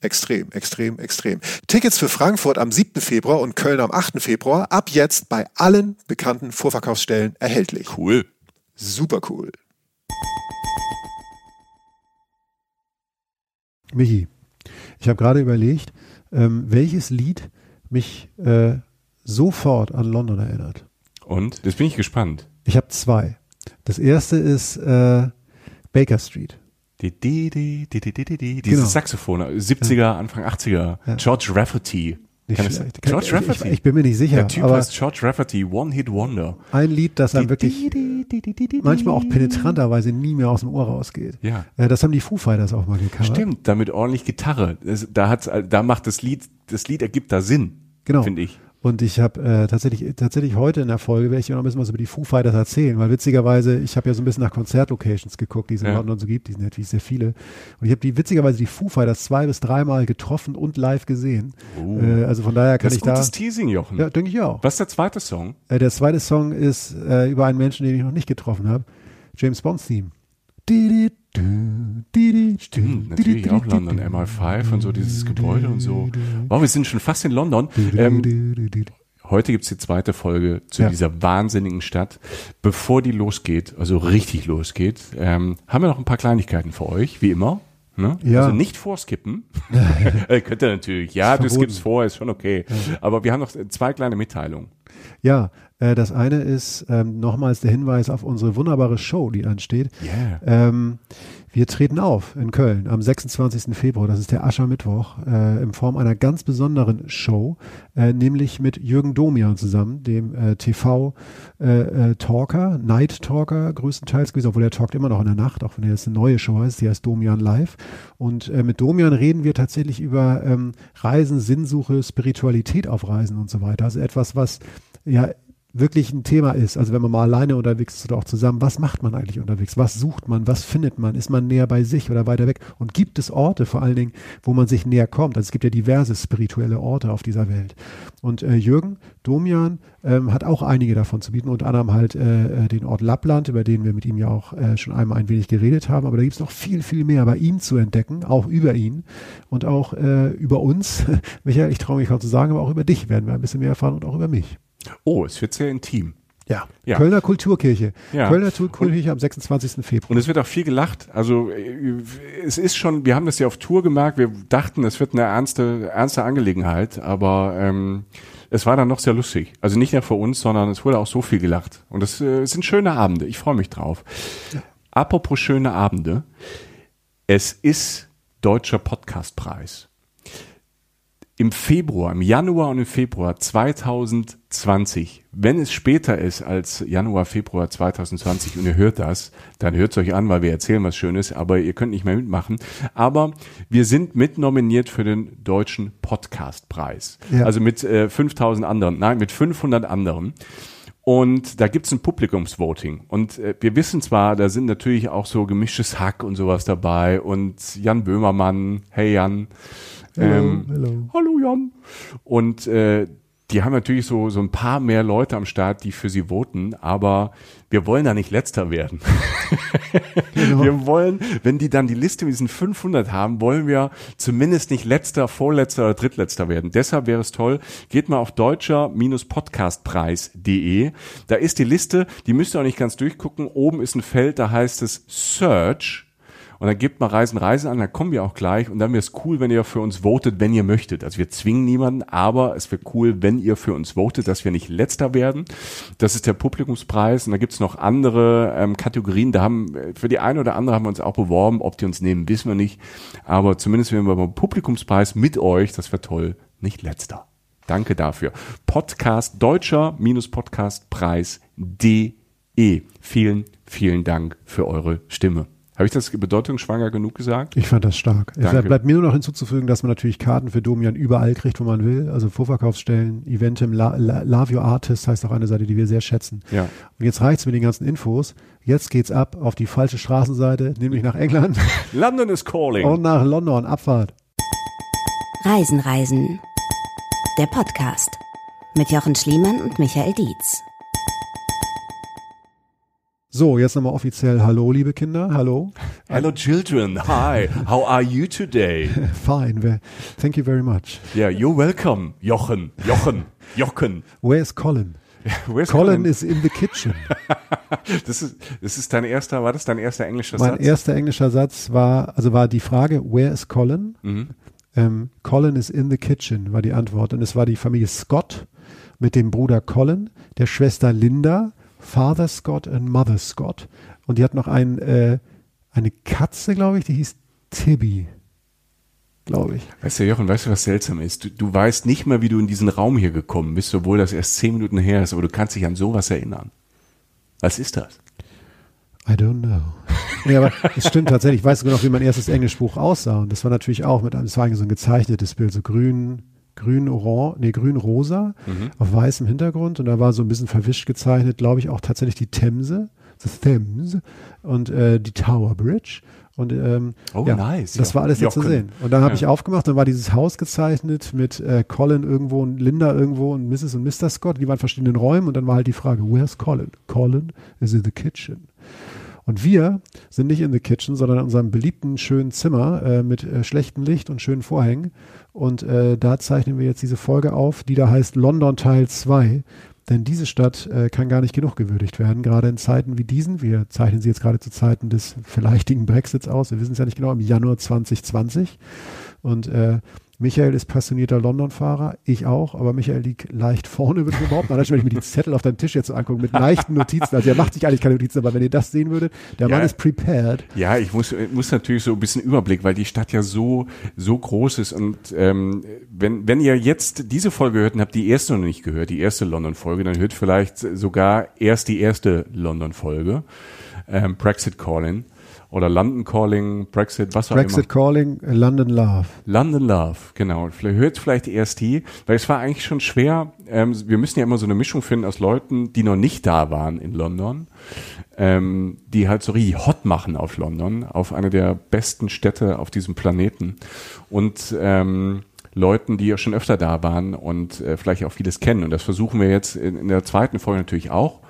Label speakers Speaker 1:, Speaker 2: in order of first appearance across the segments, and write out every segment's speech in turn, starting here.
Speaker 1: Extrem, extrem, extrem. Tickets für Frankfurt am 7. Februar und Köln am 8. Februar ab jetzt bei allen bekannten Vorverkaufsstellen erhältlich.
Speaker 2: Cool.
Speaker 1: Super cool.
Speaker 3: Michi, ich habe gerade überlegt, ähm, welches Lied mich äh, sofort an London erinnert.
Speaker 2: Und? Das bin ich gespannt.
Speaker 3: Ich habe zwei. Das erste ist äh, Baker Street.
Speaker 2: Die, die, die, die, die, die, die, die. Dieses
Speaker 3: Genau.
Speaker 2: Saxophon, 70er,
Speaker 3: Ja.
Speaker 2: Anfang 80er.
Speaker 3: Ja.
Speaker 2: George Rafferty.
Speaker 3: Nicht
Speaker 2: Kann
Speaker 3: schlecht. Kann-
Speaker 2: George Rafferty.
Speaker 3: Ich, ich bin mir nicht sicher,
Speaker 2: Der Typ heißt George Rafferty, One-Hit Wonder.
Speaker 3: ein Lied, das
Speaker 2: Die-
Speaker 3: wirklich manchmal auch penetranterweise nie mehr aus dem Ohr rausgeht.
Speaker 2: Ja.
Speaker 3: Äh, das haben die Foo Fighters auch mal gecovert.
Speaker 2: Stimmt, damit ordentlich Gitarre. Das, da hat's, da macht das Lied, das Lied ergibt da Sinn.
Speaker 3: Genau.
Speaker 2: Finde ich.
Speaker 3: Und ich habe äh, tatsächlich, tatsächlich heute in der Folge werde ich noch ein bisschen was über die Foo Fighters erzählen, weil witzigerweise, ich habe ja so ein bisschen nach Konzertlocations geguckt, die es in
Speaker 2: Ja.
Speaker 3: London so gibt, die sind natürlich sehr viele. Und ich habe die witzigerweise die Foo Fighters zwei bis dreimal getroffen und live gesehen.
Speaker 2: Oh.
Speaker 3: Äh, also von daher kann
Speaker 2: Das
Speaker 3: ich
Speaker 2: ist
Speaker 3: da.
Speaker 2: gutes Teasing, Jochen.
Speaker 3: Ja, denke ich auch.
Speaker 2: Was ist der zweite Song?
Speaker 3: Äh, der zweite Song ist äh, über einen Menschen, den ich noch nicht getroffen habe. James Bonds Theme.
Speaker 2: Stimmt, natürlich
Speaker 3: di-di,
Speaker 2: auch London,
Speaker 3: du.
Speaker 2: MI5 und so, dieses Gebäude und so. Wow, wir sind schon fast in London. Ähm, heute gibt's die zweite Folge zu
Speaker 3: Ja.
Speaker 2: dieser wahnsinnigen Stadt. Bevor die losgeht, also richtig losgeht, ähm, haben wir noch ein paar Kleinigkeiten für euch, wie immer. Ne?
Speaker 3: Ja.
Speaker 2: Also nicht vorskippen. äh, könnt ihr natürlich. Ja, du skippst vor, ist schon okay. Aber wir haben noch zwei kleine Mitteilungen.
Speaker 3: Ja, äh, das eine ist ähm, nochmals der Hinweis auf unsere wunderbare Show, die ansteht.
Speaker 2: Yeah.
Speaker 3: Ähm, wir treten auf in Köln am 26. Februar, das ist der Aschermittwoch, äh, in Form einer ganz besonderen Show, äh, nämlich mit Jürgen Domian zusammen, dem äh, TV-Talker, Night Talker größtenteils gewesen, obwohl er talkt immer noch in der Nacht, auch wenn er jetzt eine neue Show heißt, die heißt Domian Live. Und äh, mit Domian reden wir tatsächlich über ähm, Reisen, Sinnsuche, Spiritualität auf Reisen und so weiter. Also etwas, was ja wirklich ein Thema ist, also wenn man mal alleine unterwegs ist oder auch zusammen, was macht man eigentlich unterwegs? Was sucht man? Was findet man? Ist man näher bei sich oder weiter weg? Und gibt es Orte vor allen Dingen, wo man sich näher kommt? Also es gibt ja diverse spirituelle Orte auf dieser Welt. Und äh, Jürgen Domian ähm, hat auch einige davon zu bieten, unter anderem halt äh, äh, den Ort Lappland, über den wir mit ihm ja auch äh, schon einmal ein wenig geredet haben. Aber da gibt es noch viel, viel mehr bei ihm zu entdecken, auch über ihn und auch äh, über uns. Michael, ich traue mich kaum zu sagen, aber auch über dich werden wir ein bisschen mehr erfahren und auch über mich.
Speaker 2: Oh, es wird sehr intim.
Speaker 3: Ja.
Speaker 2: Ja.
Speaker 3: Kölner Kulturkirche.
Speaker 2: Ja.
Speaker 3: Kölner Kulturkirche am 26. Februar.
Speaker 2: Und es wird auch viel gelacht. Also es ist schon, wir haben das ja auf Tour gemerkt, wir dachten, es wird eine ernste, ernste Angelegenheit, aber ähm, es war dann noch sehr lustig. Also nicht nur für uns, sondern es wurde auch so viel gelacht. Und das äh, sind schöne Abende. Ich freue mich drauf. Apropos schöne Abende. Es ist Deutscher Podcastpreis. Im Februar, im Januar und im Februar 2020, wenn es später ist als Januar, Februar 2020 und ihr hört das, dann hört es euch an, weil wir erzählen was Schönes, aber ihr könnt nicht mehr mitmachen. Aber wir sind mitnominiert für den Deutschen Podcastpreis.
Speaker 3: Ja.
Speaker 2: Also mit äh, 5000 anderen, nein, mit 500 anderen. Und da gibt's ein Publikumsvoting. Und äh, wir wissen zwar, da sind natürlich auch so gemischtes Hack und sowas dabei und Jan Böhmermann, hey Jan. Ähm,
Speaker 3: hello.
Speaker 2: Hallo Jan. Und äh, die haben natürlich so, so ein paar mehr Leute am Start, die für sie voten, aber wir wollen da nicht letzter werden.
Speaker 3: Genau.
Speaker 2: Wir wollen, wenn die dann die Liste mit diesen 500 haben, wollen wir zumindest nicht letzter, vorletzter oder drittletzter werden. Deshalb wäre es toll, geht mal auf deutscher-podcastpreis.de. Da ist die Liste, die müsst ihr auch nicht ganz durchgucken. Oben ist ein Feld, da heißt es Search. Und dann gebt mal Reisen, Reisen an, dann kommen wir auch gleich. Und dann wäre es cool, wenn ihr für uns votet, wenn ihr möchtet. Also wir zwingen niemanden, aber es wäre cool, wenn ihr für uns votet, dass wir nicht letzter werden. Das ist der Publikumspreis. Und da gibt's noch andere ähm, Kategorien. Da haben für die eine oder andere haben wir uns auch beworben. Ob die uns nehmen, wissen wir nicht. Aber zumindest wenn wir beim Publikumspreis mit euch, das wäre toll, nicht letzter. Danke dafür. Podcast deutscher-podcastpreis.de. Vielen, vielen Dank für eure Stimme. Habe ich das bedeutungsschwanger genug gesagt?
Speaker 3: Ich fand das stark. Es
Speaker 2: Danke.
Speaker 3: bleibt mir nur noch hinzuzufügen, dass man natürlich Karten für Domian überall kriegt, wo man will. Also Vorverkaufsstellen, Eventim, La, La, Love Your Artist heißt auch eine Seite, die wir sehr schätzen.
Speaker 2: Ja.
Speaker 3: Und jetzt reicht's mit den ganzen Infos. Jetzt geht's ab auf die falsche Straßenseite, nämlich nach England
Speaker 2: London is calling.
Speaker 3: und nach London. Abfahrt.
Speaker 4: Reisen, Reisen. Der Podcast mit Jochen Schliemann und Michael Dietz.
Speaker 3: So, jetzt nochmal offiziell Hallo, liebe Kinder. Hallo.
Speaker 2: Hello children. Hi. How are you today?
Speaker 3: Fine. Well, Thank you very much.
Speaker 2: Yeah, you're welcome. Jochen. Jochen. Jochen.
Speaker 3: Where's Colin?
Speaker 2: Where's
Speaker 3: Colin is in the kitchen.
Speaker 2: Das ist, das ist dein erster, war das dein erster englischer
Speaker 3: Mein
Speaker 2: Satz?
Speaker 3: erster englischer Satz war, also war die Frage, where is Colin?
Speaker 2: Mhm.
Speaker 3: Ähm, Colin is in the kitchen, war die Antwort. Und es war die Familie Scott mit dem Bruder Colin, der Schwester Linda, Father Scott und Mother Scott. Und die hat noch ein, äh, eine Katze, glaube ich, die hieß Tibby. Glaube ich.
Speaker 2: Weißt du, Jochen, weißt du, was seltsam ist? Du, du weißt nicht mal, wie du in diesen Raum hier gekommen bist, obwohl das erst zehn Minuten her ist, aber du kannst dich an sowas erinnern. Was ist das?
Speaker 3: I don't know. ja, aber es stimmt tatsächlich. Ich weiß sogar noch, wie mein erstes Englischbuch aussah. Und das war natürlich auch mit einem, das war so ein gezeichnetes Bild, so grün, grün, orange, nee, grün, rosa, auf weißem Hintergrund. Und da war so ein bisschen verwischt gezeichnet, glaube ich, auch tatsächlich die Themse, the Thames und äh, die Tower Bridge. Und ähm,
Speaker 2: Oh,
Speaker 3: ja,
Speaker 2: nice.
Speaker 3: das war alles jetzt zu sehen. Und dann habe
Speaker 2: Ja.
Speaker 3: ich aufgemacht, dann war dieses Haus gezeichnet mit äh, Colin irgendwo und Linda irgendwo und Mrs. und Mr. Scott. Die waren in verschiedenen Räumen und dann war halt die Frage, where's Colin? Colin is in the kitchen. Und wir sind nicht in the kitchen, sondern in unserem beliebten schönen Zimmer äh, mit äh, schlechtem Licht und schönen Vorhängen. Und äh, da zeichnen wir jetzt diese Folge auf, die da heißt London Teil 2. Denn diese Stadt äh, kann gar nicht genug gewürdigt werden, gerade in Zeiten wie diesen. Wir zeichnen sie jetzt gerade zu Zeiten des vielleichtigen Brexits aus. Wir wissen es ja nicht genau, im Januar 2020. Und äh, Michael ist passionierter London-Fahrer, ich auch, aber Michael liegt leicht vorne, würde ich behaupten. Allein wenn ich mir die Zettel auf deinem Tisch jetzt so angucke, mit leichten Notizen. Also er macht sich eigentlich keine Notizen, aber wenn ihr das sehen würdet, der
Speaker 2: Ja.
Speaker 3: Mann ist prepared.
Speaker 2: Ja, ich muss, muss natürlich so ein bisschen Überblick, weil die Stadt ja so, so groß ist. Und ähm, wenn, wenn ihr jetzt diese Folge hört und habt die erste noch nicht gehört, die erste London-Folge, dann hört vielleicht sogar erst die erste London-Folge. Ähm, Brexit Calling oder London Calling, Brexit, was auch
Speaker 3: Brexit
Speaker 2: immer.
Speaker 3: Calling, äh, London Love.
Speaker 2: London Love, genau. Hört vielleicht erst die, weil es war eigentlich schon schwer. Ähm, wir müssen ja immer so eine Mischung finden aus Leuten, die noch nicht da waren in London, ähm, die halt so richtig hot machen auf London, auf eine der besten Städte auf diesem Planeten und ähm, Leuten, die ja schon öfter da waren und äh, vielleicht auch vieles kennen. Und das versuchen wir jetzt in, in der zweiten Folge natürlich auch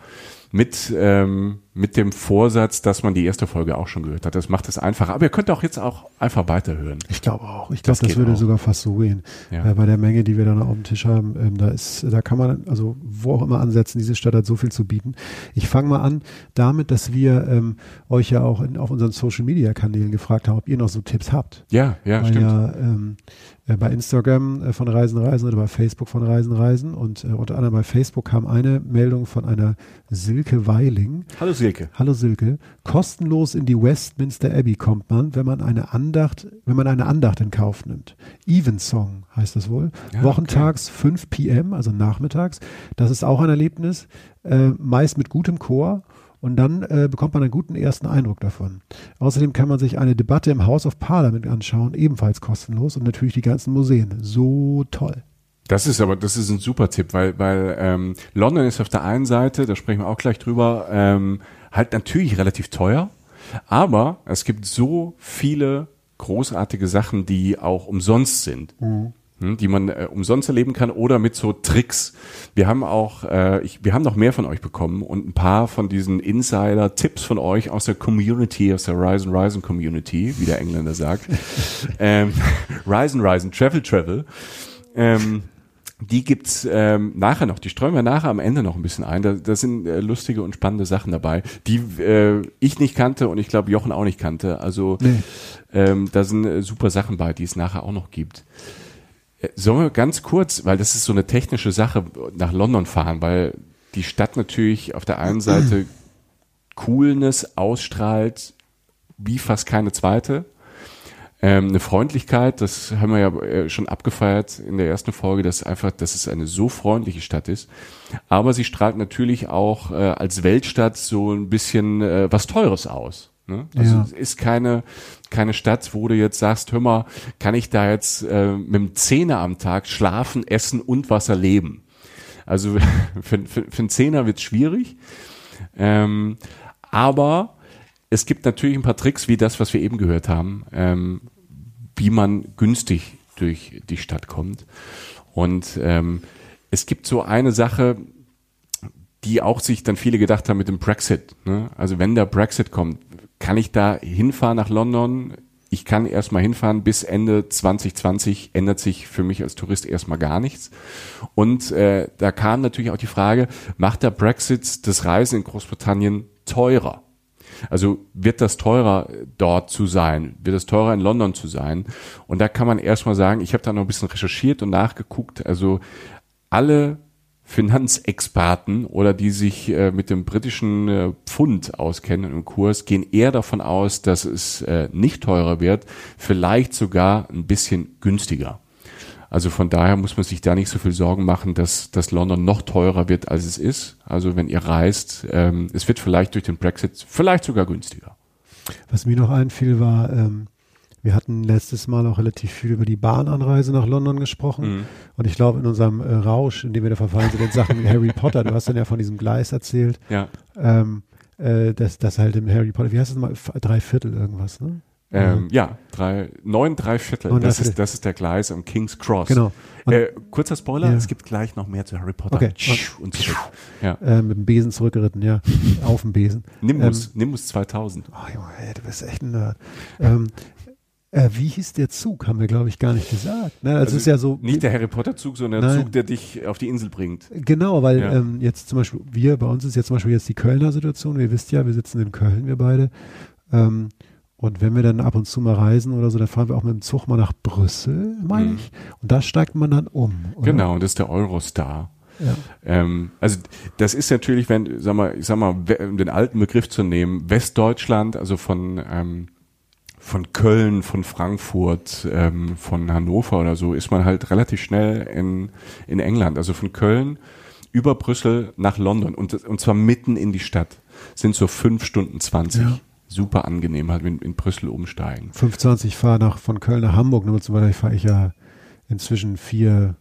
Speaker 2: mit, ähm, mit dem Vorsatz, dass man die erste Folge auch schon gehört hat. Das macht es einfacher. Aber ihr könnt auch jetzt auch einfach weiterhören.
Speaker 3: Ich glaube auch. Ich
Speaker 2: Das
Speaker 3: glaube, das,
Speaker 2: geht
Speaker 3: würde
Speaker 2: auch.
Speaker 3: sogar fast so gehen.
Speaker 2: Ja.
Speaker 3: Äh, bei der Menge, die wir dann auf dem Tisch haben, ähm, da ist, da kann man, also wo auch immer ansetzen, diese Stadt hat so viel zu bieten. Ich fange mal an damit, dass wir ähm, euch ja auch in, auf unseren Social Media Kanälen gefragt haben, ob ihr noch so Tipps habt.
Speaker 2: Ja, ja,
Speaker 3: Weil
Speaker 2: stimmt.
Speaker 3: ja ähm, äh, bei Instagram äh, von Reisen Reisen oder bei Facebook von Reisen Reisen und äh, unter anderem bei Facebook kam eine Meldung von einer Silke Weiling.
Speaker 2: Hallo Silke.
Speaker 3: Hallo Silke. Kostenlos in die Westminster Abbey kommt man, wenn man eine Andacht, wenn man eine Andacht in Kauf nimmt. Evensong heißt das wohl.
Speaker 2: Ja,
Speaker 3: Wochentags 5 p.m., also nachmittags. Das ist auch ein Erlebnis, äh, meist mit gutem Chor. Und dann äh, bekommt man einen guten ersten Eindruck davon. Außerdem kann man sich eine Debatte im House of Parliament anschauen, ebenfalls kostenlos und natürlich die ganzen Museen. So toll.
Speaker 2: Das ist aber, das ist ein super Tipp, weil, weil ähm, London ist auf der einen Seite, da sprechen wir auch gleich drüber, ähm, halt natürlich relativ teuer, aber es gibt so viele großartige Sachen, die auch umsonst sind. hm, die man äh, umsonst erleben kann oder mit so Tricks. Wir haben auch, äh, ich, wir haben noch mehr von euch bekommen und ein paar von diesen Insider-Tipps von euch aus der Community, aus der Rise and Rise Community, wie der Engländer sagt. ähm, Rise and Rise Travel Travel. Ähm, die gibt's ähm, nachher noch, die streuen wir nachher am Ende noch ein bisschen ein. Da, da sind äh, lustige und spannende Sachen dabei, die äh, ich nicht kannte und ich glaube Jochen auch nicht kannte. Also
Speaker 3: Nee.
Speaker 2: ähm, da sind äh, super Sachen bei, die es nachher auch noch gibt. Sollen wir ganz kurz, weil das ist so eine technische Sache, nach London fahren, weil die Stadt natürlich auf der einen Seite Coolness ausstrahlt, wie fast keine zweite. Ähm, eine Freundlichkeit, das haben wir ja äh, schon abgefeiert in der ersten Folge, dass einfach, dass es eine so freundliche Stadt ist. Aber sie strahlt natürlich auch äh, als Weltstadt so ein bisschen äh, was Teures aus. Ne? Also
Speaker 3: Ja.
Speaker 2: es ist keine, keine Stadt, wo du jetzt sagst, hör mal, kann ich da jetzt äh, mit dem Zehner am Tag schlafen, essen und Wasser leben? Also für, für, für einen Zehner wird's schwierig. Ähm, aber es gibt natürlich ein paar Tricks, wie das, was wir eben gehört haben, ähm, wie man günstig durch die Stadt kommt. Und ähm, es gibt so eine Sache, die auch sich dann viele gedacht haben mit dem Brexit. Ne? Also wenn der Brexit kommt, kann ich da hinfahren nach London? Ich kann erstmal hinfahren bis Ende 2020 ändert sich für mich als Tourist erstmal gar nichts. Und äh, da kam natürlich auch die Frage, macht der Brexit das Reisen in Großbritannien teurer? Also wird das teurer dort zu sein? Wird es teurer in London zu sein? Und da kann man erstmal sagen, ich habe da noch ein bisschen recherchiert und nachgeguckt. Also alle Finanzexperten oder die sich äh, mit dem britischen äh, Pfund auskennen im Kurs, gehen eher davon aus, dass es äh, nicht teurer wird, vielleicht sogar ein bisschen günstiger. Also von daher muss man sich da nicht so viel Sorgen machen, dass, dass London noch teurer wird, als es ist. Also wenn ihr reist, ähm, es wird vielleicht durch den Brexit vielleicht sogar günstiger.
Speaker 3: Was mir noch einfiel, war, ähm, wir hatten letztes Mal auch relativ viel über die Bahnanreise nach London gesprochen. Und ich glaube, in unserem äh, Rausch, in dem wir da verfallen sind, in Sachen Harry Potter, du hast dann ja von diesem Gleis erzählt,
Speaker 2: Ja.
Speaker 3: ähm, äh, dass das halt im Harry Potter, wie heißt das mal, drei Viertel irgendwas, ne?
Speaker 2: Ähm, ja, drei, neun, drei Viertel.
Speaker 3: Neun, drei
Speaker 2: das,
Speaker 3: Viertel.
Speaker 2: ist, das ist der Gleis am King's Cross.
Speaker 3: Genau. Und,
Speaker 2: Äh, kurzer Spoiler,
Speaker 3: Ja.
Speaker 2: es gibt gleich noch mehr zu Harry Potter.
Speaker 3: Okay.
Speaker 2: Und zurück. Ja.
Speaker 3: äh, mit dem Besen zurückgeritten, ja, auf dem Besen.
Speaker 2: Nimbus, Nimbus 2000.
Speaker 3: Oh Junge, ey, du bist echt ein Nerd. ähm, äh, wie hieß der Zug? Haben wir, glaube ich, gar nicht gesagt. Ne? Also, es ist ja so.
Speaker 2: Nicht der Harry Potter Zug, sondern der
Speaker 3: Nein.
Speaker 2: Zug, der dich auf die Insel bringt.
Speaker 3: Genau, weil
Speaker 2: Ja.
Speaker 3: ähm, jetzt zum Beispiel, wir, bei uns ist jetzt zum Beispiel jetzt die Kölner Situation. Ihr wisst ja, wir sitzen in Köln, wir beide. Ähm, und wenn wir dann ab und zu mal reisen oder so, dann fahren wir auch mit dem Zug mal nach Brüssel, meine
Speaker 2: Mhm.
Speaker 3: ich. Und da steigt man dann um. Oder?
Speaker 2: Genau, und das ist der Eurostar.
Speaker 3: Ja.
Speaker 2: Ähm, also das ist natürlich, wenn, sag mal, ich sag mal, um den alten Begriff zu nehmen, Westdeutschland, also von ähm, von Köln, von Frankfurt, ähm, von Hannover oder so, ist man halt relativ schnell in in England. Also von Köln über Brüssel nach London und und zwar mitten in die Stadt sind so fünf Stunden zwanzig.
Speaker 3: Ja.
Speaker 2: Super angenehm, halt in, in Brüssel umsteigen.
Speaker 3: 520 fahre nach von Köln nach Hamburg, ne, zum Beispiel fahre ich ja inzwischen vier,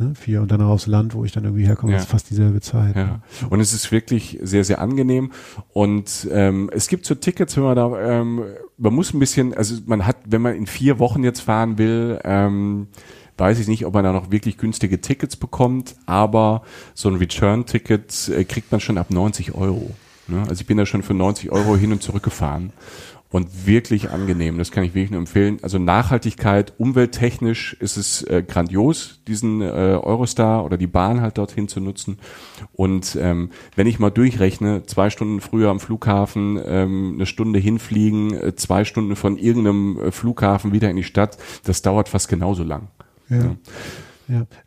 Speaker 3: ne, vier und dann aufs Land, wo ich dann irgendwie herkomme,
Speaker 2: Ja.
Speaker 3: ist fast dieselbe Zeit.
Speaker 2: Ja. Und es ist wirklich sehr, sehr angenehm. Und ähm, es gibt so Tickets, wenn man da, ähm, man muss ein bisschen, also man hat, wenn man in vier Wochen jetzt fahren will, ähm, weiß ich nicht, ob man da noch wirklich günstige Tickets bekommt, aber so ein Return-Ticket äh, kriegt man schon ab 90 Euro. Ne? Also ich bin da schon für 90 Euro hin und zurück gefahren. Und wirklich angenehm, das kann ich wirklich nur empfehlen. Also Nachhaltigkeit, umwelttechnisch ist es äh, grandios, diesen äh, Eurostar oder die Bahn halt dorthin zu nutzen. Und ähm, wenn ich mal durchrechne, zwei Stunden früher am Flughafen, ähm, eine Stunde hinfliegen, äh, zwei Stunden von irgendeinem äh, Flughafen wieder in die Stadt, das dauert fast genauso lang.
Speaker 3: Ja. Ja,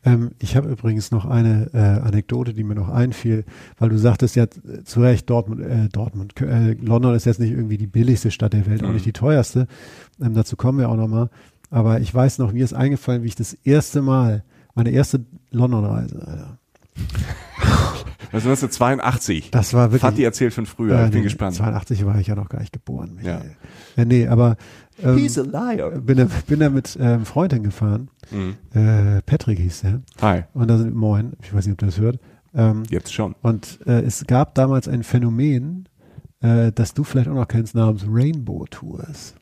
Speaker 3: ähm, ich habe übrigens noch eine äh, Anekdote, die mir noch einfiel, weil du sagtest ja äh, zu Recht, Dortmund, äh, Dortmund, äh, London ist jetzt nicht irgendwie die billigste Stadt der Welt, auch
Speaker 2: Mhm.
Speaker 3: nicht die teuerste. Ähm, dazu kommen wir auch nochmal. Aber ich weiß noch, mir ist eingefallen, wie ich das erste Mal, meine erste London-Reise, Alter.
Speaker 2: Also 1982.
Speaker 3: Das war wirklich.
Speaker 2: Fatih erzählt von früher,
Speaker 3: äh,
Speaker 2: ich bin
Speaker 3: nee,
Speaker 2: gespannt.
Speaker 3: 82 war ich ja noch gar nicht geboren. Michael. Ja. nee, aber ähm,
Speaker 2: a liar.
Speaker 3: bin, da, bin da mit ähm, Freundin gefahren.
Speaker 2: Mhm.
Speaker 3: Äh, Patrick hieß der.
Speaker 2: Hi,
Speaker 3: Und da sind, moin, ich weiß nicht, ob du das hört. Ähm,
Speaker 2: jetzt schon.
Speaker 3: Und äh, es gab damals ein Phänomen, äh, das du vielleicht auch noch kennst, namens Rainbow Tours.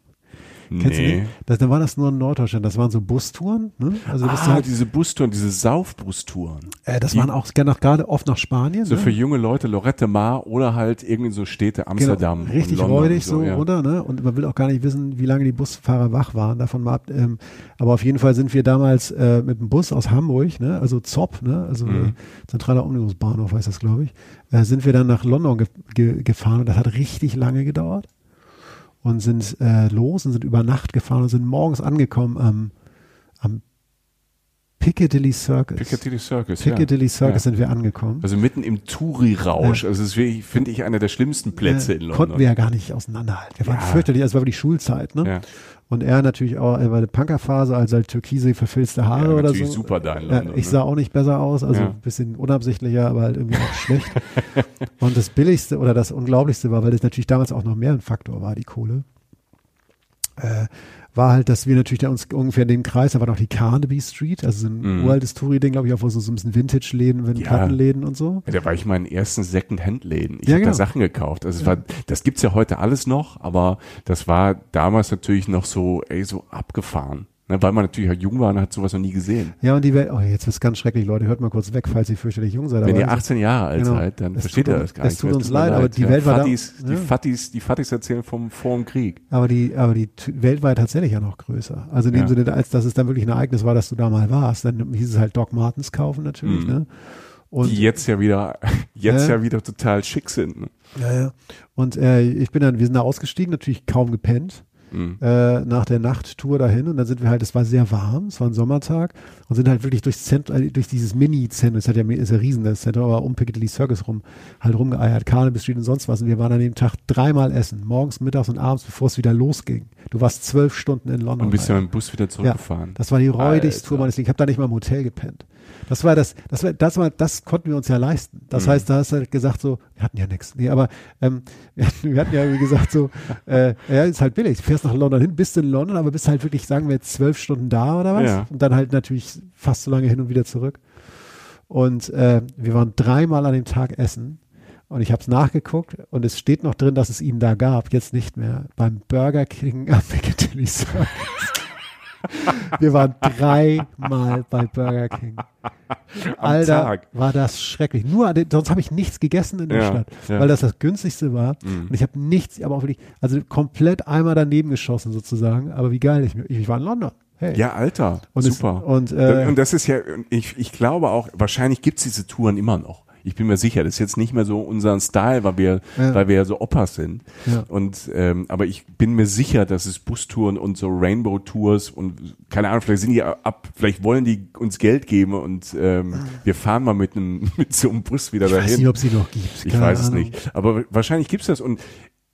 Speaker 3: Kennst du
Speaker 2: Nee.
Speaker 3: die? Das, dann war das nur in Norddeutschland. Das waren so Bustouren. Ne? Also du
Speaker 2: Ah,
Speaker 3: halt,
Speaker 2: diese Bustouren, diese Saufbustouren.
Speaker 3: äh, das
Speaker 2: die-
Speaker 3: waren auch gerne gerade oft nach Spanien.
Speaker 2: So
Speaker 3: ne?
Speaker 2: für junge Leute, Lorette Mar oder halt irgendwie so Städte, Amsterdam.
Speaker 3: Genau, richtig räudig
Speaker 2: und
Speaker 3: so,
Speaker 2: ja.
Speaker 3: oder? Ne? Und man will auch gar nicht wissen, wie lange die Busfahrer wach waren, davon mal ab. Ähm, aber auf jeden Fall sind wir damals äh, mit dem Bus aus Hamburg, ne? also ZOP, ne? also
Speaker 2: Mhm.
Speaker 3: äh, zentraler Omnibusbahnhof heißt das, glaube ich, äh, sind wir dann nach London ge ge gefahren und das hat richtig lange gedauert. Und sind äh, los und sind über Nacht gefahren und sind morgens angekommen am, am Piccadilly Circus.
Speaker 2: Piccadilly Circus,
Speaker 3: Piccadilly
Speaker 2: ja.
Speaker 3: Circus
Speaker 2: ja.
Speaker 3: sind wir angekommen.
Speaker 2: Also mitten im Touri-Rausch.
Speaker 3: Ja.
Speaker 2: Also das ist finde ich, einer der schlimmsten Plätze in London.
Speaker 3: Konnten wir ja gar nicht auseinanderhalten. Wir waren fürchterlich, also es war wirklich Schulzeit, ne?
Speaker 2: ja.
Speaker 3: Und er natürlich auch, er war eine Punkerphase, also halt türkise verfilzte Haare oder so.
Speaker 2: super da in London,
Speaker 3: ich
Speaker 2: ne?
Speaker 3: sah auch nicht besser aus, also ein bisschen unabsichtlicher, aber halt irgendwie auch schlecht. Und das Billigste oder das Unglaublichste war, weil das natürlich damals auch noch mehr ein Faktor war, die Kohle, äh, war halt, dass wir natürlich da uns ungefähr in dem Kreis, da war noch die Carnaby Street, also so ein
Speaker 2: Mhm.
Speaker 3: uraltes Touri-Ding, glaube ich, auch wo so, so ein bisschen Vintage-Läden, wenn
Speaker 2: Ja.
Speaker 3: Plattenläden und so.
Speaker 2: Ja, Da war ich in ersten Second-Hand-Läden. Ich
Speaker 3: Ja,
Speaker 2: habe
Speaker 3: genau.
Speaker 2: da Sachen gekauft. Also es war, das gibt's ja heute alles noch, aber das war damals natürlich noch so, ey, so abgefahren. Ne, weil man natürlich halt jung war und hat sowas noch nie gesehen.
Speaker 3: Ja, und die Welt, oh, jetzt wird's ganz schrecklich, Leute, hört mal kurz weg, falls ihr fürchterlich jung seid.
Speaker 2: Wenn ihr
Speaker 3: das-
Speaker 2: 18 Jahre alt
Speaker 3: Genau.
Speaker 2: seid, dann
Speaker 3: Es
Speaker 2: versteht
Speaker 3: tut
Speaker 2: ihr das gar
Speaker 3: es
Speaker 2: nicht.
Speaker 3: tut
Speaker 2: mehr.
Speaker 3: uns
Speaker 2: mir
Speaker 3: leid, aber die Welt war da-
Speaker 2: Fattis, die
Speaker 3: ja.
Speaker 2: Fattis, die Fattis erzählen vom vor dem Krieg.
Speaker 3: Aber die, aber die Welt war tatsächlich ja noch größer. Also in dem
Speaker 2: Ja.
Speaker 3: Sinne, als dass es dann wirklich ein Ereignis war, dass du da mal warst, dann hieß es halt Doc Martens kaufen natürlich,
Speaker 2: Mhm.
Speaker 3: ne? Und,
Speaker 2: die jetzt ja wieder, jetzt
Speaker 3: Ja.
Speaker 2: ja wieder total schick sind. Ne?
Speaker 3: ja, ja. Und äh, ich bin dann, wir sind da ausgestiegen, natürlich kaum gepennt.
Speaker 2: Mhm.
Speaker 3: Äh, nach der Nachttour dahin und dann sind wir halt, es war sehr warm, es war ein Sommertag und sind halt wirklich durchs Zentrum, äh, durch dieses Mini-Zentrum, es hat ja, ist ja riesen, das Zentrum, aber um Piccadilly Circus rum, halt rumgeeiert, Carnaby Street und sonst was und wir waren an dem Tag dreimal essen, morgens, mittags und abends, bevor es wieder losging. Du warst zwölf Stunden in London.
Speaker 2: Und bist ja mit dem Bus wieder zurückgefahren.
Speaker 3: Das war die räudigste. Tour meines Lebens. Ich habe da nicht mal im Hotel gepennt. Das war das, das war, das war, das konnten wir uns ja leisten. Das
Speaker 2: Mhm.
Speaker 3: heißt, da hast du halt gesagt so, wir hatten ja nichts. Nee, aber ähm, wir, hatten, wir hatten ja wie gesagt so, äh, ja, ist halt billig. Du fährst nach London hin, bist in London, aber bist halt wirklich, sagen wir jetzt zwölf Stunden da oder was?
Speaker 2: Ja.
Speaker 3: Und dann halt natürlich fast so lange hin und wieder zurück. Und äh, wir waren dreimal an dem Tag essen. Und ich habe es nachgeguckt und es steht noch drin, dass es ihn da gab, jetzt nicht mehr. Beim Burger King am Piccadilly Circus. Wir waren dreimal bei Burger King. Alter,
Speaker 2: Tag.
Speaker 3: war das schrecklich. Nur, den- sonst habe ich nichts gegessen in der
Speaker 2: Ja,
Speaker 3: Stadt,
Speaker 2: ja.
Speaker 3: weil das das günstigste war.
Speaker 2: Mhm.
Speaker 3: Und ich habe nichts, aber auch wirklich, also komplett einmal daneben geschossen sozusagen. Aber wie geil, ich, ich war in London. Hey.
Speaker 2: Ja, Alter,
Speaker 3: Und es-
Speaker 2: super.
Speaker 3: und, äh,
Speaker 2: und das ist ja, ich, ich glaube auch, wahrscheinlich gibt's diese Touren immer noch. Ich bin mir sicher, das ist jetzt nicht mehr so unser Style, weil wir,
Speaker 3: Ja.
Speaker 2: weil wir ja so Opas sind.
Speaker 3: Ja.
Speaker 2: Und ähm, aber ich bin mir sicher, dass es Bustouren und so Rainbow Tours und keine Ahnung, vielleicht sind die ab, vielleicht wollen die uns Geld geben und ähm, wir fahren mal mit einem mit so einem Bus wieder
Speaker 3: ich
Speaker 2: dahin.
Speaker 3: weiß nicht, ob sie noch gibt.
Speaker 2: Ich weiß es
Speaker 3: Ahnung.
Speaker 2: nicht. Aber wahrscheinlich gibt's das und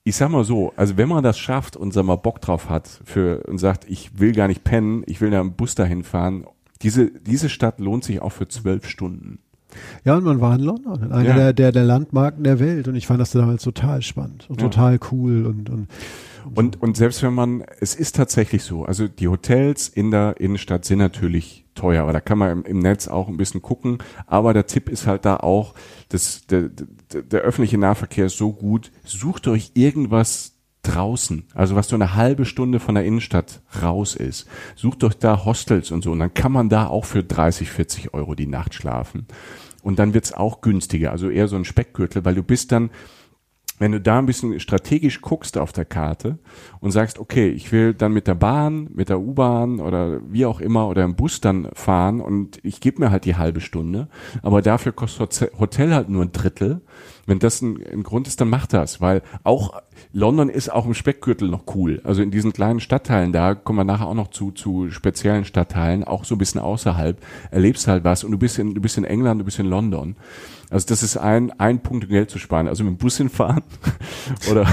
Speaker 2: ich sag mal so, also wenn man das schafft und sag mal Bock drauf hat für und sagt, ich will gar nicht pennen, ich will da im Bus dahin fahren, diese, diese Stadt lohnt sich auch für zwölf Stunden.
Speaker 3: Ja, und man war in London, in einer
Speaker 2: Ja.
Speaker 3: der, der, der Landmarken der Welt. Und ich fand das damals total spannend und
Speaker 2: Ja.
Speaker 3: total cool. Und, und
Speaker 2: Und, und selbst wenn man, es ist tatsächlich so, also die Hotels in der Innenstadt sind natürlich teuer, aber da kann man im, im Netz auch ein bisschen gucken. Aber der Tipp ist halt da auch, dass der, der, der öffentliche Nahverkehr ist so gut, sucht euch irgendwas draußen, also was so eine halbe Stunde von der Innenstadt raus ist. Sucht euch da Hostels und so und dann kann man da auch für 30, 40 Euro die Nacht schlafen. Und dann wird's auch günstiger, also eher so ein Speckgürtel, weil du bist dann, wenn du da ein bisschen strategisch guckst auf der Karte und sagst, okay, ich will dann mit der Bahn, mit der U-Bahn oder wie auch immer oder im Bus dann fahren und ich gebe mir halt die halbe Stunde, aber dafür kostet Hotel halt nur ein Drittel. Wenn das ein, ein Grund ist, dann mach das, weil auch London ist auch im Speckgürtel noch cool. Also in diesen kleinen Stadtteilen da, kommen wir nachher auch noch zu, zu speziellen Stadtteilen, auch so ein bisschen außerhalb, erlebst halt was und du bist in, du bist in England, du bist in London. Also das ist ein, ein Punkt, um Geld zu sparen. Also mit dem Bus hinfahren oder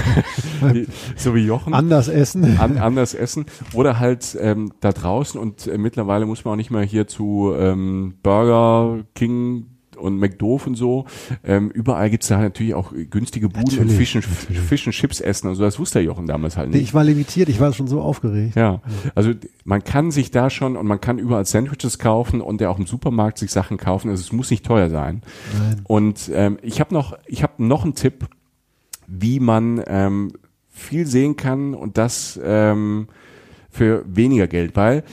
Speaker 2: so wie Jochen.
Speaker 3: anders essen.
Speaker 2: An, anders essen oder halt ähm, da draußen und äh, mittlerweile muss man auch nicht mehr hier zu ähm, Burger King und McDoof und so. Ähm, überall gibt's da natürlich auch günstige Buden und
Speaker 3: Natürlich,
Speaker 2: Fisch und, Fisch und Chips essen und so. Das wusste der Jochen damals halt nicht.
Speaker 3: ich war limitiert, ich war schon so aufgeregt.
Speaker 2: Ja, also man kann sich da schon und man kann überall Sandwiches kaufen und ja auch im Supermarkt sich Sachen kaufen. Also es muss nicht teuer sein.
Speaker 3: Nein.
Speaker 2: Und ähm, ich habe noch, ich habe noch einen Tipp, wie man ähm, viel sehen kann und das ähm, für weniger Geld, weil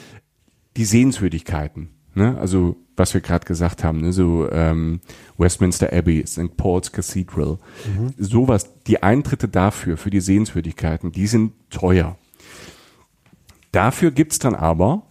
Speaker 2: die Sehenswürdigkeiten, ne, also was wir gerade gesagt haben, ne, so ähm, Westminster Abbey, St. Paul's Cathedral, mhm. sowas, die Eintritte dafür, für die Sehenswürdigkeiten, die sind teuer. Dafür gibt's dann aber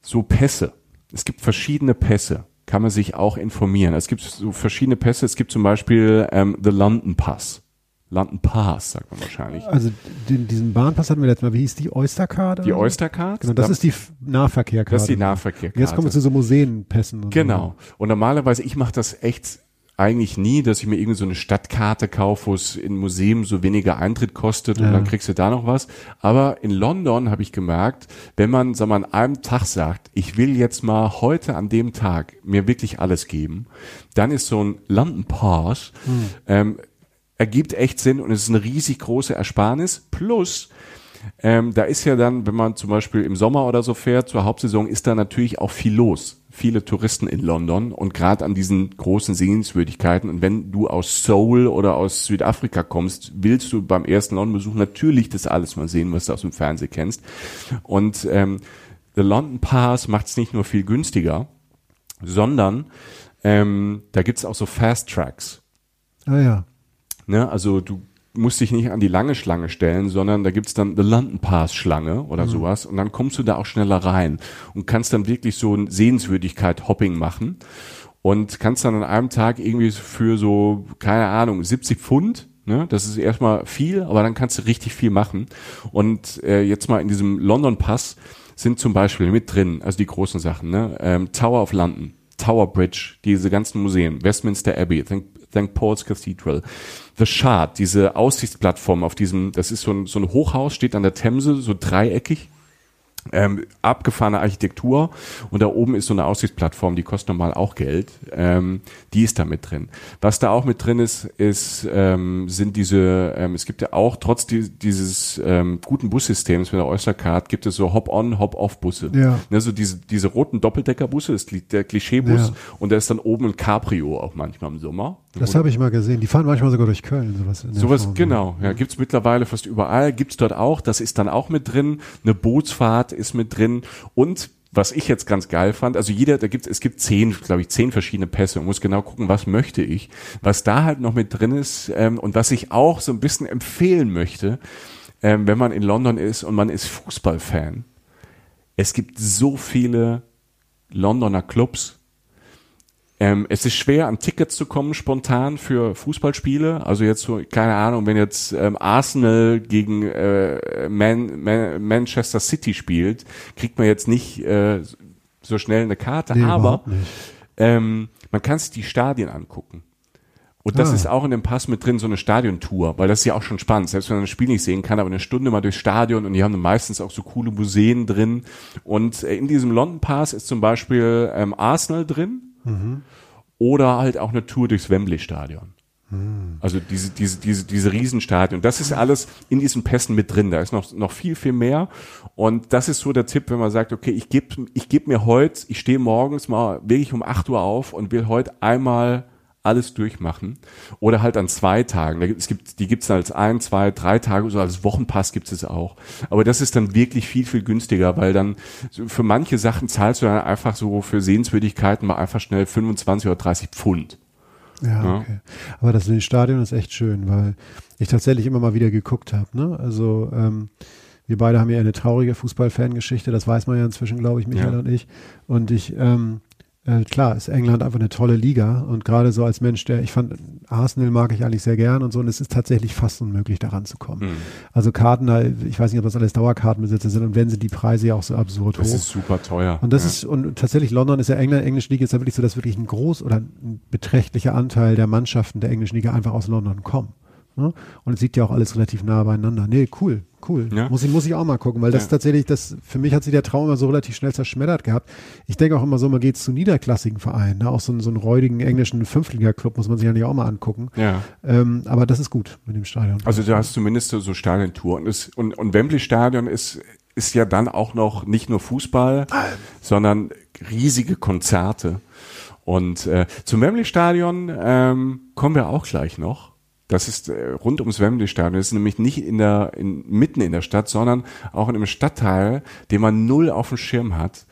Speaker 2: so Pässe. Es gibt verschiedene Pässe, kann man sich auch informieren. Es gibt so verschiedene Pässe. Es gibt zum Beispiel ähm, The London Pass. London Pass, sagt man wahrscheinlich.
Speaker 3: Also den, diesen Bahnpass hatten wir letztes Mal. Wie hieß die Oysterkarte?
Speaker 2: Die Oystercard?
Speaker 3: Genau, das da, ist die Nahverkehrkarte.
Speaker 2: Das ist die Nahverkehrkarte.
Speaker 3: Jetzt kommen wir zu so Museenpässen.
Speaker 2: Und genau. So. Und normalerweise, ich mache das echt eigentlich nie, dass ich mir irgendwie so eine Stadtkarte kaufe, wo es in Museum so weniger Eintritt kostet und ja. dann kriegst du da noch was. Aber in London habe ich gemerkt, wenn man, sag mal, an einem Tag sagt, ich will jetzt mal heute an dem Tag mir wirklich alles geben, dann ist so ein London Pass hm. ähm, ergibt echt Sinn und es ist eine riesig große Ersparnis. Plus, ähm, da ist ja dann, wenn man zum Beispiel im Sommer oder so fährt, zur Hauptsaison, ist da natürlich auch viel los. Viele Touristen in London und gerade an diesen großen Sehenswürdigkeiten. Und wenn du aus Seoul oder aus Südafrika kommst, willst du beim ersten London-Besuch natürlich das alles mal sehen, was du aus dem Fernsehen kennst. Und ähm, The London Pass macht es nicht nur viel günstiger, sondern ähm, da gibt's auch so Fast Tracks.
Speaker 3: Ah ja.
Speaker 2: Ne? Also du musst dich nicht an die lange Schlange stellen, sondern da gibt's dann The London Pass Schlange oder mhm. sowas und dann kommst du da auch schneller rein und kannst dann wirklich so ein Sehenswürdigkeit Hopping machen und kannst dann an einem Tag irgendwie für so, keine Ahnung, 70 Pfund Ne? Das ist erstmal viel, aber dann kannst du richtig viel machen. Und äh, jetzt mal in diesem London Pass sind zum Beispiel mit drin, also die großen Sachen, ne? ähm, Tower of London, Tower Bridge, diese ganzen Museen, Westminster Abbey, St. Paul's Cathedral. The Shard, diese Aussichtsplattform auf diesem, das ist so ein, so ein Hochhaus, steht an der Themse, so dreieckig, ähm, abgefahrene Architektur und da oben ist so eine Aussichtsplattform, die kostet normal auch Geld. Ähm, die ist da mit drin. Was da auch mit drin ist, ist ähm, sind diese, ähm, es gibt ja auch trotz die, dieses ähm, guten Bussystems mit der Oystercard gibt es so Hop-on, Hop-off-Busse.
Speaker 3: Ja.
Speaker 2: Ne, so diese, diese roten Doppeldeckerbusse, das ist der Klischeebus ja. und da ist dann oben ein Cabrio auch manchmal im Sommer.
Speaker 3: Das habe ich mal gesehen. Die fahren manchmal sogar durch Köln. Sowas,
Speaker 2: sowas Form, genau. Ja, gibt's mittlerweile fast überall. Gibt's dort auch. Das ist dann auch mit drin. Eine Bootsfahrt ist mit drin. Und was ich jetzt ganz geil fand, also jeder, da gibt es gibt zehn, glaube ich, zehn verschiedene Pässe und muss genau gucken, was möchte ich. Was da halt noch mit drin ist ähm, und was ich auch so ein bisschen empfehlen möchte, ähm, wenn man in London ist und man ist Fußballfan. Es gibt so viele Londoner Clubs, ähm, es ist schwer, an Tickets zu kommen spontan für Fußballspiele. Also jetzt so, keine Ahnung, wenn jetzt ähm, Arsenal gegen äh, Man, Man, Manchester City spielt, kriegt man jetzt nicht äh, so schnell eine Karte. Nee, Aber ähm, man kann sich die Stadien angucken. Und das ah. ist auch in dem Pass mit drin, so eine Stadiontour, weil das ist ja auch schon spannend, selbst wenn man ein Spiel nicht sehen kann, aber eine Stunde mal durchs Stadion und die haben dann meistens auch so coole Museen drin. Und äh, in diesem London Pass ist zum Beispiel ähm, Arsenal drin, Mhm. Oder halt auch eine Tour durchs Wembley-Stadion. Mhm. Also diese, diese, diese, diese Riesenstadion. Das ist alles in diesen Pässen mit drin. Da ist noch, noch viel, viel mehr. Und das ist so der Tipp, wenn man sagt, okay, ich gebe ich geb mir heute, ich stehe morgens mal wirklich um 8 Uhr auf und will heute einmal alles durchmachen. Oder halt an zwei Tagen. Es gibt, die gibt's dann als ein, zwei, drei Tage, so als Wochenpass gibt es auch. Aber das ist dann wirklich viel, viel günstiger, weil dann für manche Sachen zahlst du dann einfach so für Sehenswürdigkeiten mal einfach schnell 25 oder 30 Pfund.
Speaker 3: Ja, okay. Aber das in den Stadion ist echt schön, weil ich tatsächlich immer mal wieder geguckt habe. Ne? Also ähm, wir beide haben ja eine traurige Fußballfangeschichte, das weiß man ja inzwischen, glaube ich, Michael ja. und ich. Und ich ähm, äh, klar, ist England einfach eine tolle Liga und gerade so als Mensch, der, ich fand, Arsenal mag ich eigentlich sehr gern und so und es ist tatsächlich fast unmöglich, daran zu kommen. Mhm. Also Karten, ich weiß nicht, ob das alles Dauerkartenbesitzer sind und wenn sind die Preise ja auch so absurd
Speaker 2: das hoch. Das ist super teuer.
Speaker 3: Und das ja. ist, und tatsächlich London ist ja England, englische Liga ist ja wirklich so, dass wirklich ein groß oder ein beträchtlicher Anteil der Mannschaften der englischen Liga einfach aus London kommen. Ne? Und es sieht ja auch alles relativ nah beieinander. Nee, cool, cool. Ja. Muss, ich, muss ich auch mal gucken, weil das ja. tatsächlich, das, für mich hat sich der Traum immer so relativ schnell zerschmettert gehabt. Ich denke auch immer so, man geht zu niederklassigen Vereinen, ne? auch so, so einen räudigen englischen Fünftliga-Club muss man sich ja auch mal angucken.
Speaker 2: Ja.
Speaker 3: Ähm, aber das ist gut mit dem Stadion.
Speaker 2: Also du hast zumindest so, so Stadiontour und, und, und Wembley-Stadion ist, ist ja dann auch noch nicht nur Fußball, sondern riesige Konzerte. Und äh, zum Wembley-Stadion ähm, kommen wir auch gleich noch. Das ist äh, rund ums Wembley Stadion. Das ist nämlich nicht in der, in, mitten in der Stadt, sondern auch in einem Stadtteil, den man null auf dem Schirm hat.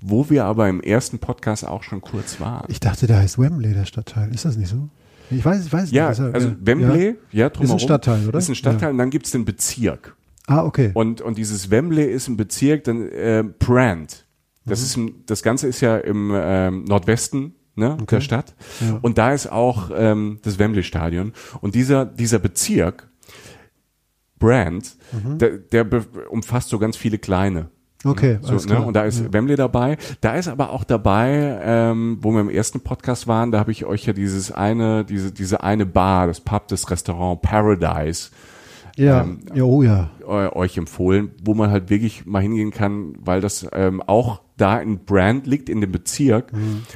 Speaker 2: Wo wir aber im ersten Podcast auch schon kurz waren.
Speaker 3: Ich dachte, der heißt Wembley, der Stadtteil. Ist das nicht so? Ich weiß, ich weiß
Speaker 2: Ja,
Speaker 3: nicht. Ist er-
Speaker 2: also
Speaker 3: ja.
Speaker 2: Wembley, ja, drumherum.
Speaker 3: Ist ein Stadtteil, oder?
Speaker 2: Ist ein Stadtteil und dann gibt's den Bezirk.
Speaker 3: Ah, okay.
Speaker 2: Und, und dieses Wembley ist ein Bezirk, dann äh, Brand.
Speaker 3: Mhm.
Speaker 2: Das ist ein, das Ganze ist ja im ähm, Nordwesten ne, der Stadt.
Speaker 3: Ja.
Speaker 2: Und da ist auch ähm, das Wembley Stadion. Und dieser, dieser Bezirk, Brand,
Speaker 3: Mhm.
Speaker 2: der, der umfasst so ganz viele kleine.
Speaker 3: Okay,
Speaker 2: So,
Speaker 3: alles
Speaker 2: ne? Und da ist Wembley dabei. Da ist aber auch dabei, ähm, wo wir im ersten Podcast waren, da habe ich euch ja dieses eine, diese, diese eine Bar, das Pub, das Restaurant Paradise
Speaker 3: ja,
Speaker 2: ähm,
Speaker 3: ja, oh ja.
Speaker 2: euch empfohlen, wo man halt wirklich mal hingehen kann, weil das ähm, auch da in Brand liegt, in dem Bezirk,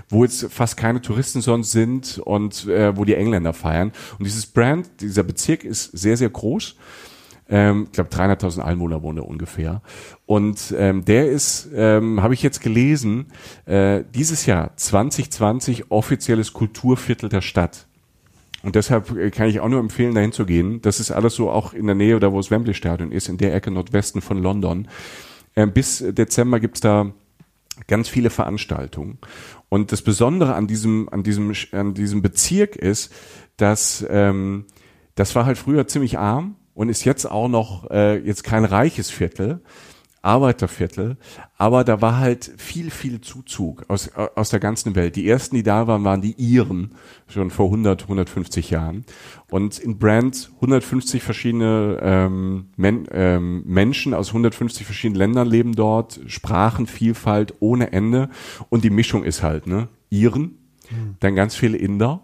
Speaker 2: wo jetzt fast keine Touristen sonst sind und äh, wo die Engländer feiern. Und dieses Brand, dieser Bezirk ist sehr, sehr groß. Ähm, ich glaube, 300.000 Einwohner wohnen da ungefähr. Und ähm, der ist, ähm, habe ich jetzt gelesen, äh, dieses Jahr 2020 offizielles Kulturviertel der Stadt. Und deshalb äh, kann ich auch nur empfehlen, dahin zu gehen. Das ist alles so auch in der Nähe, da wo das Wembley Stadion ist, in der Ecke Nordwesten von London. Ähm, bis Dezember gibt's da ganz viele Veranstaltungen. Und das Besondere an diesem, an diesem, an diesem Bezirk ist, dass ähm, das war halt früher ziemlich arm und ist jetzt auch noch äh, jetzt kein reiches Viertel, Arbeiterviertel, aber da war halt viel, viel Zuzug aus, aus der ganzen Welt. Die ersten, die da waren, waren die Iren, schon vor 100, 150 Jahren. Und in Brand 150 verschiedene ähm, Men ähm, Menschen aus 150 verschiedenen Ländern leben dort, Sprachenvielfalt ohne Ende. Und die Mischung ist halt, ne, Iren, dann ganz viele Inder,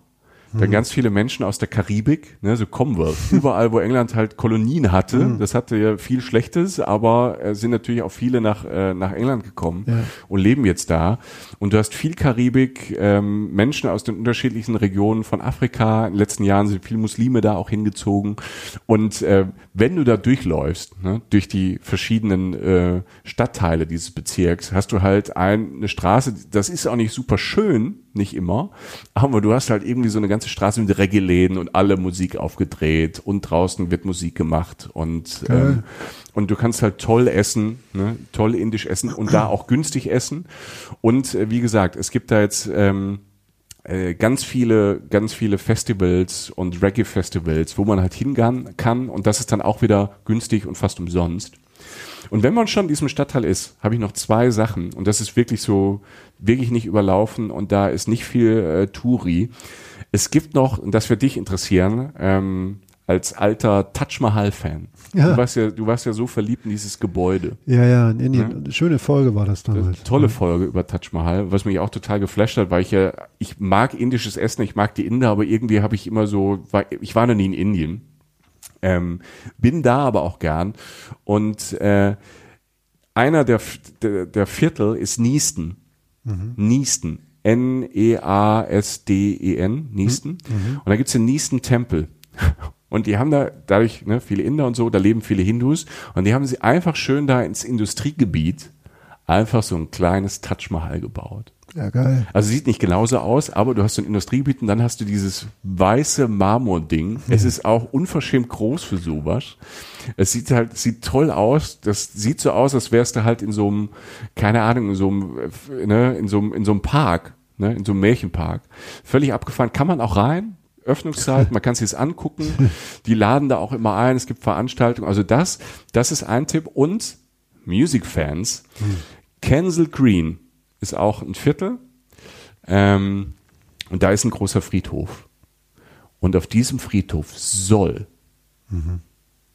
Speaker 2: dann ganz viele Menschen aus der Karibik, ne, so Commonwealth, überall, wo England halt Kolonien hatte. Das hatte ja viel Schlechtes, aber äh, sind natürlich auch viele nach, äh, nach England gekommen
Speaker 3: Ja.
Speaker 2: und leben jetzt da. Und du hast viel Karibik, ähm, Menschen aus den unterschiedlichen Regionen von Afrika. In den letzten Jahren sind viele Muslime da auch hingezogen. Und äh, wenn du da durchläufst, ne, durch die verschiedenen äh, Stadtteile dieses Bezirks, hast du halt ein, eine Straße, das ist auch nicht super schön, nicht immer, aber du hast halt irgendwie so eine ganze Straße mit Reggae-Läden und alle Musik aufgedreht und draußen wird Musik gemacht und ähm, und du kannst halt toll essen, ne? toll indisch essen und da auch günstig essen und äh, wie gesagt, es gibt da jetzt ähm, äh, ganz viele, ganz viele Festivals und Reggae-Festivals, wo man halt hingehen kann und das ist dann auch wieder günstig und fast umsonst. Und wenn man schon in diesem Stadtteil ist, habe ich noch zwei Sachen und das ist wirklich so, wirklich nicht überlaufen und da ist nicht viel äh, Touri. Es gibt noch, und das wird dich interessieren, ähm, als alter Taj Mahal-Fan.
Speaker 3: Ja.
Speaker 2: Du, warst ja, du warst ja so verliebt in dieses Gebäude.
Speaker 3: Ja, ja, in Indien. Eine Schöne Folge war das damals.
Speaker 2: Tolle Folge über Taj Mahal, was mich auch total geflasht hat, weil ich ja, ich mag indisches Essen, ich mag die Inder, aber irgendwie habe ich immer so, ich war noch nie in Indien. Ähm, bin da aber auch gern. Und äh, einer der, der, der Viertel ist Neaston. Neaston. N-E-A-S-D-E-N. Neaston. Und da gibt's den Neaston Tempel. Und die haben da dadurch ne, viele Inder und so, da leben viele Hindus. Und die haben sie einfach schön da ins Industriegebiet einfach so ein kleines Taj Mahal gebaut.
Speaker 3: Ja, geil.
Speaker 2: Also sieht nicht genauso aus, aber du hast so ein Industriegebiet und dann hast du dieses weiße Marmording. Es ist auch unverschämt groß für sowas. Es sieht halt, sieht toll aus. Das sieht so aus, als wärst du halt in so einem, keine Ahnung, in so einem, äh, ne, in so einem, in so einem Park, ne, in so einem Märchenpark. Völlig abgefahren. Kann man auch rein? Öffnungszeit, man kann sich das angucken. Die laden da auch immer ein. Es gibt Veranstaltungen. Also das, das ist ein Tipp. Und Music-Fans, Kensal Green ist auch ein Viertel. Ähm, und da ist ein großer Friedhof. Und auf diesem Friedhof soll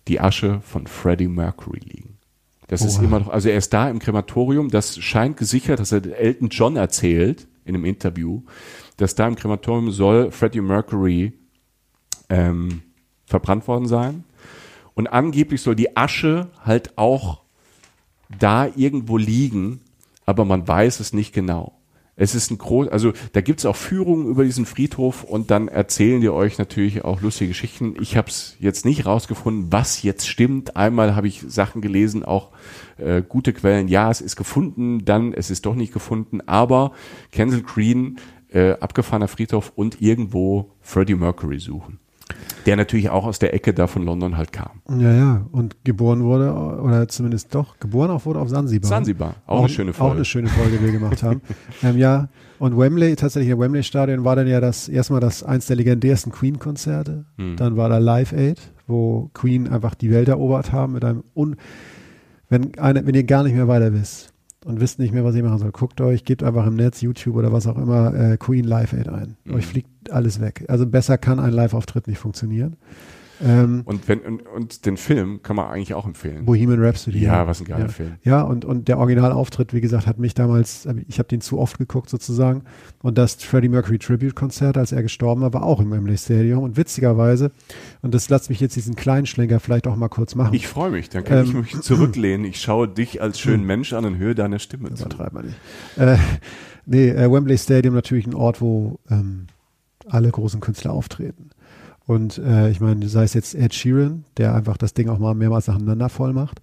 Speaker 2: die Asche von Freddie Mercury liegen. Das ist
Speaker 3: Oha.
Speaker 2: immer noch, also er ist da im Krematorium, das scheint gesichert, dass er Elton John erzählt in einem Interview, dass da im Krematorium soll Freddie Mercury ähm, verbrannt worden sein. Und angeblich soll die Asche halt auch da irgendwo liegen, aber man weiß es nicht genau. Es ist ein groß, also da gibt's auch Führungen über diesen Friedhof und dann erzählen die euch natürlich auch lustige Geschichten. Ich habe es jetzt nicht rausgefunden, was jetzt stimmt. Einmal habe ich Sachen gelesen, auch äh, gute Quellen. Ja, es ist gefunden, dann es ist doch nicht gefunden. Aber Kensal Green, äh, abgefahrener Friedhof und irgendwo Freddie Mercury suchen. Der natürlich auch aus der Ecke da von London halt kam.
Speaker 3: Ja, ja. Und geboren wurde, oder zumindest doch, geboren auch wurde auf Sansibar.
Speaker 2: Sansibar, auch, eine schöne Folge.
Speaker 3: Auch eine schöne Folge, die wir gemacht haben. ähm, ja, und Wembley, tatsächlich im Wembley-Stadion war dann ja das erstmal das eins der legendärsten Queen-Konzerte.
Speaker 2: Hm.
Speaker 3: Dann war da Live Aid, wo Queen einfach die Welt erobert haben mit einem un wenn eine, wenn ihr gar nicht mehr weiter wisst und wisst nicht mehr, was ihr machen soll, guckt euch, gebt einfach im Netz, YouTube oder was auch immer, äh, Queen Live Aid ein.
Speaker 2: Mhm.
Speaker 3: Euch fliegt alles weg. Also besser kann ein Live-Auftritt nicht funktionieren. Ähm,
Speaker 2: Und, wenn, und, und den Film kann man eigentlich auch empfehlen.
Speaker 3: Bohemian Rhapsody.
Speaker 2: Ja, was ein geiler
Speaker 3: ja.
Speaker 2: Film.
Speaker 3: Ja, und, und der Originalauftritt, wie gesagt, hat mich damals, ich habe den zu oft geguckt sozusagen. Und das Freddie Mercury Tribute Konzert, als er gestorben war, war auch im Wembley Stadium. Und witzigerweise, und das lasst mich jetzt diesen kleinen Schlenker vielleicht auch mal kurz machen.
Speaker 2: Ich freue mich, dann kann ich
Speaker 3: Ähm,
Speaker 2: mich zurücklehnen. Ich schaue dich als schönen Mensch an und höre deine Stimme zu.
Speaker 3: Übertreibt man nicht. Äh, nee, äh, Wembley Stadium natürlich ein Ort, wo ähm, alle großen Künstler auftreten. Und äh, ich meine, sei es jetzt Ed Sheeran, der einfach das Ding auch mal mehrmals nacheinander voll macht,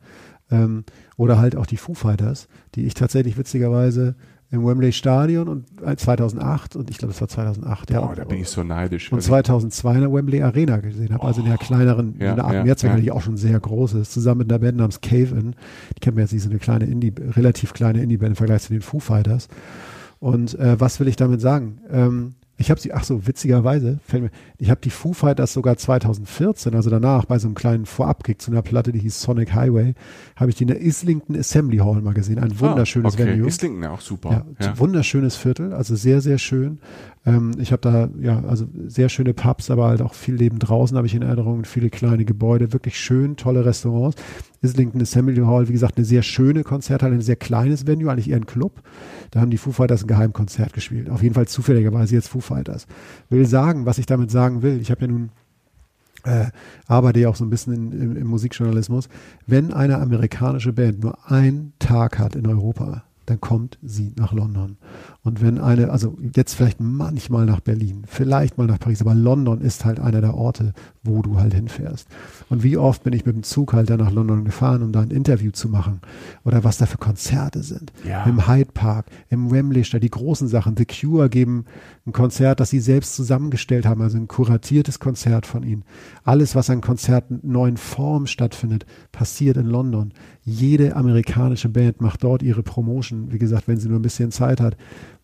Speaker 3: ähm, oder halt auch die Foo Fighters, die ich tatsächlich witzigerweise im Wembley Stadion und äh, 2008 und ich glaube, es war 2008, ja.
Speaker 2: Boah, da bin ich so neidisch.
Speaker 3: und
Speaker 2: Also,
Speaker 3: 2002 in der Wembley Arena gesehen habe, also in der kleineren,
Speaker 2: Ja,
Speaker 3: in der Art
Speaker 2: ja,
Speaker 3: Mehrzweck,
Speaker 2: ja.
Speaker 3: die auch schon sehr groß ist, zusammen mit einer Band namens Cave In. Die kennt man jetzt nicht, so eine kleine Indie, relativ kleine Indie-Band im Vergleich zu den Foo Fighters. Und äh, was will ich damit sagen? Ähm, ich habe sie, ach so, witzigerweise, fällt mir, ich habe die Foo Fighters sogar 2014, also danach, bei so einem kleinen Vorabkick zu einer Platte, die hieß Sonic Highway, habe ich die in der Islington Assembly Hall mal gesehen. Ein wunderschönes
Speaker 2: ah, okay.
Speaker 3: Venue.
Speaker 2: Islington auch super.
Speaker 3: Ja,
Speaker 2: Ja.
Speaker 3: wunderschönes Viertel, also sehr, sehr schön. Ähm, ich habe da, ja, also sehr schöne Pubs, aber halt auch viel Leben draußen habe ich in Erinnerung, viele kleine Gebäude, wirklich schön, tolle Restaurants. Islington Assembly Hall, wie gesagt, eine sehr schöne Konzerthalle, ein sehr kleines Venue, eigentlich eher ein Club. Da haben die Foo Fighters ein Geheimkonzert gespielt. Auf jeden Fall zufälligerweise jetzt Foo Fighters. Will sagen, was ich damit sagen will. Ich habe ja nun äh, arbeite ja auch so ein bisschen in, im, im Musikjournalismus. Wenn eine amerikanische Band nur einen Tag hat in Europa, dann kommt sie nach London. Und wenn eine, also jetzt vielleicht manchmal nach Berlin, vielleicht mal nach Paris, aber London ist halt einer der Orte, wo du halt hinfährst. Und wie oft bin ich mit dem Zug halt dann nach London gefahren, um da ein Interview zu machen oder was da für Konzerte sind.
Speaker 2: Ja.
Speaker 3: Im Hyde Park, im Wembley Stadion, die großen Sachen. The Cure geben ein Konzert, das sie selbst zusammengestellt haben, also ein kuratiertes Konzert von ihnen. Alles, was an Konzerten neuen Formen stattfindet, passiert in London. Jede amerikanische Band macht dort ihre Promotion, wie gesagt, wenn sie nur ein bisschen Zeit hat.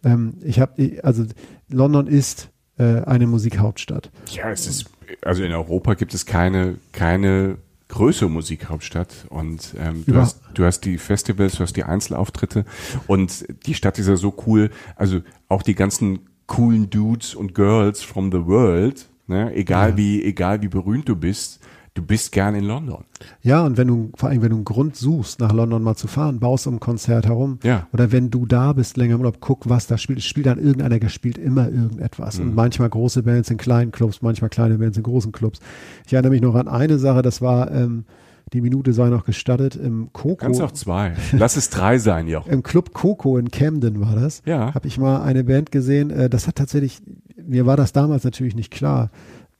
Speaker 3: Ähm, ich habe, also London ist äh, eine Musikhauptstadt.
Speaker 2: Ja, es ist, also in Europa gibt es keine, keine größere Musikhauptstadt und ähm, du,
Speaker 3: Über-
Speaker 2: hast, du hast die Festivals, du hast die Einzelauftritte und die Stadt ist ja so cool, also auch die ganzen coolen Dudes und Girls from the world, ne, egal
Speaker 3: Ja.
Speaker 2: wie, egal wie berühmt du bist, du bist gern in London.
Speaker 3: Ja, und wenn du, vor allem, wenn du einen Grund suchst, nach London mal zu fahren, baust um ein Konzert herum.
Speaker 2: Ja.
Speaker 3: Oder wenn du da bist, länger im Urlaub, guck, was da spielt. Es spielt dann irgendeiner, der spielt immer irgendetwas.
Speaker 2: Mhm.
Speaker 3: Und manchmal große Bands in kleinen Clubs, manchmal kleine Bands in großen Clubs. Ich erinnere mich noch an eine Sache, das war, ähm, die Minute sei noch gestattet, im Coco.
Speaker 2: Kannst auch zwei. Lass es drei sein, Jochen.
Speaker 3: Im Club Coco in Camden war das.
Speaker 2: Ja.
Speaker 3: Habe ich mal eine Band gesehen. Äh, das hat tatsächlich, mir war das damals natürlich nicht klar,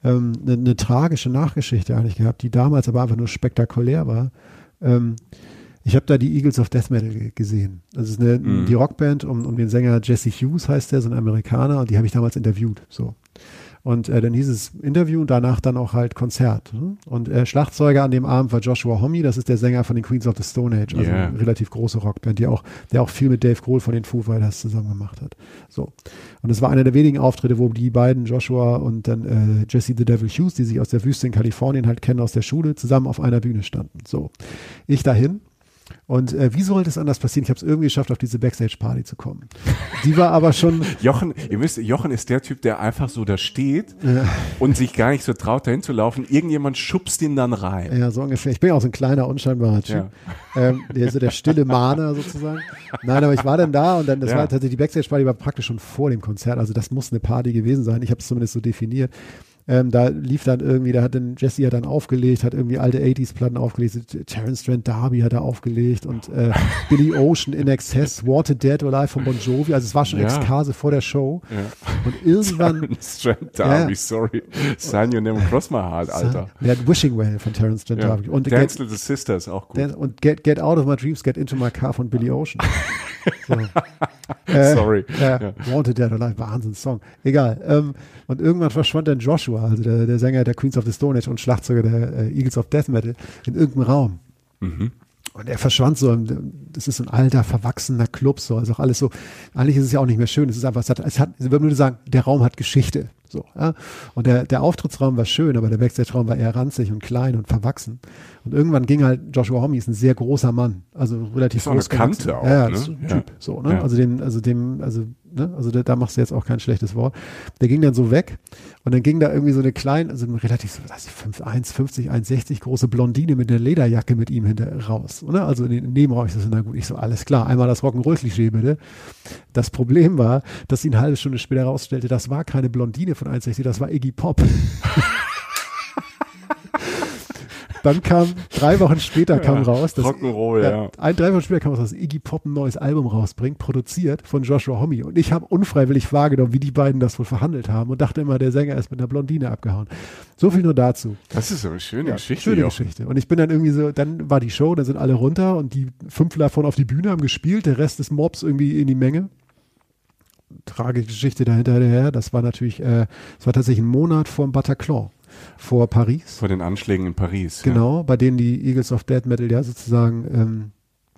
Speaker 3: ähm, eine, eine tragische Nachgeschichte eigentlich gehabt, die damals aber einfach nur spektakulär war. Ähm, ich habe da die Eagles of Death Metal ge- gesehen. Das ist eine,
Speaker 2: Mhm.
Speaker 3: die Rockband um, um den Sänger Jesse Hughes heißt der, so ein Amerikaner, und die habe ich damals interviewt. So. Und äh, dann hieß es Interview und danach dann auch halt Konzert. Ne? Und äh, Schlagzeuger an dem Abend war Joshua Homme, das ist der Sänger von den Queens of the Stone Age, also
Speaker 2: Yeah.
Speaker 3: eine relativ große Rockband, die auch, der auch viel mit Dave Grohl von den Foo Fighters zusammen gemacht hat. So. Und es war einer der wenigen Auftritte, wo die beiden, Joshua und dann äh, Jesse the Devil Hughes, die sich aus der Wüste in Kalifornien halt kennen aus der Schule, zusammen auf einer Bühne standen. So. Ich dahin. Und äh, wie sollte es anders passieren? Ich habe es irgendwie geschafft, auf diese Backstage-Party zu kommen. Die war aber schon,
Speaker 2: Jochen, ihr wisst, Jochen ist der Typ, der einfach so da steht und sich gar nicht so traut, dahin zu laufen. Irgendjemand schubst ihn dann rein.
Speaker 3: Ja, so ungefähr. Ich bin ja auch so ein kleiner, unscheinbarer Typ. Ähm, der, so der stille Mahner sozusagen. Nein, aber ich war dann da und dann, das
Speaker 2: Ja.
Speaker 3: war tatsächlich, die Backstage-Party war praktisch schon vor dem Konzert. Also das muss eine Party gewesen sein. Ich habe es zumindest so definiert. Ähm, da lief dann irgendwie, da hat dann Jesse hat dann aufgelegt, hat irgendwie alte 80s-Platten aufgelegt. Terence Trent D'Arby hat er aufgelegt und äh, Billy Ocean in Excess, Water Dead or Alive von Bon Jovi. Also es war schon
Speaker 2: Ja.
Speaker 3: Ekstase vor der Show. Und irgendwann.
Speaker 2: Trent D'Arby, sorry. Sign Your Name Across My Heart, Alter.
Speaker 3: Der hat Wishing Well von Terence Trent
Speaker 2: Ja.
Speaker 3: D'Arby. Und
Speaker 2: Dance
Speaker 3: Get,
Speaker 2: Little Sister ist auch gut.
Speaker 3: Dan- und get, get Out of My Dreams, Get Into My Car von Billy Ocean. So. Äh,
Speaker 2: Sorry.
Speaker 3: Ja,
Speaker 2: Ja.
Speaker 3: Wanted Dead or Alive, Wahnsinnssong. Egal. Ähm, und irgendwann verschwand dann Joshua, also der, der Sänger der Queens of the Stone Age und Schlagzeuger der äh, Eagles of Death Metal, in irgendeinem Raum.
Speaker 2: Mhm.
Speaker 3: Und er verschwand so, das ist so ein alter, verwachsener Club, so, also auch alles so, eigentlich ist es ja auch nicht mehr schön, es ist einfach, es hat, es hat, ich würde nur sagen, der Raum hat Geschichte, so, ja. Und der, der Auftrittsraum war schön, aber der Backstage-Raum war eher ranzig und klein und verwachsen. Und irgendwann ging halt, Joshua Homme ist ein sehr großer Mann, also relativ
Speaker 2: Ist auch eine
Speaker 3: groß.
Speaker 2: Kante auch,
Speaker 3: ja, ja,
Speaker 2: ne?
Speaker 3: ist ein
Speaker 2: Ja.
Speaker 3: Typ, so, ne?
Speaker 2: Ja.
Speaker 3: Also dem, also dem, also, ne? Also da, da machst du jetzt auch kein schlechtes Wort. Der ging dann so weg und dann ging da irgendwie so eine kleine, also relativ, so, weiß ich, 1,50, 1,60 große Blondine mit einer Lederjacke mit ihm hinter raus, oder? Also in den Nebenraum, ich so, na gut, ich so, alles klar, einmal das Rock'n'Roll-Klischee bitte. Das Problem war, dass sie eine halbe Stunde später rausstellte, das war keine Blondine von 1,60, das war Iggy Pop. Dann kam, drei Wochen später kam raus, dass
Speaker 2: Rock'n'Roll, ja.
Speaker 3: ein, drei Wochen später kam raus, dass Iggy Pop ein neues Album rausbringt, produziert von Joshua Homme. Und ich habe unfreiwillig wahrgenommen, wie die beiden das wohl verhandelt haben und dachte immer, der Sänger ist mit einer Blondine abgehauen. So viel nur dazu.
Speaker 2: Das ist aber eine schöne Geschichte.
Speaker 3: Schöne. Geschichte. Und ich bin dann irgendwie so, dann war die Show, dann sind alle runter und die fünf davon auf die Bühne haben gespielt, der Rest des Mobs irgendwie in die Menge. Tragische Geschichte dahinterher. Das war natürlich, äh, das war tatsächlich ein Monat vor dem Bataclan, vor Paris.
Speaker 2: Vor den Anschlägen in Paris.
Speaker 3: Genau, bei denen die Eagles of Dead Metal ja sozusagen ähm,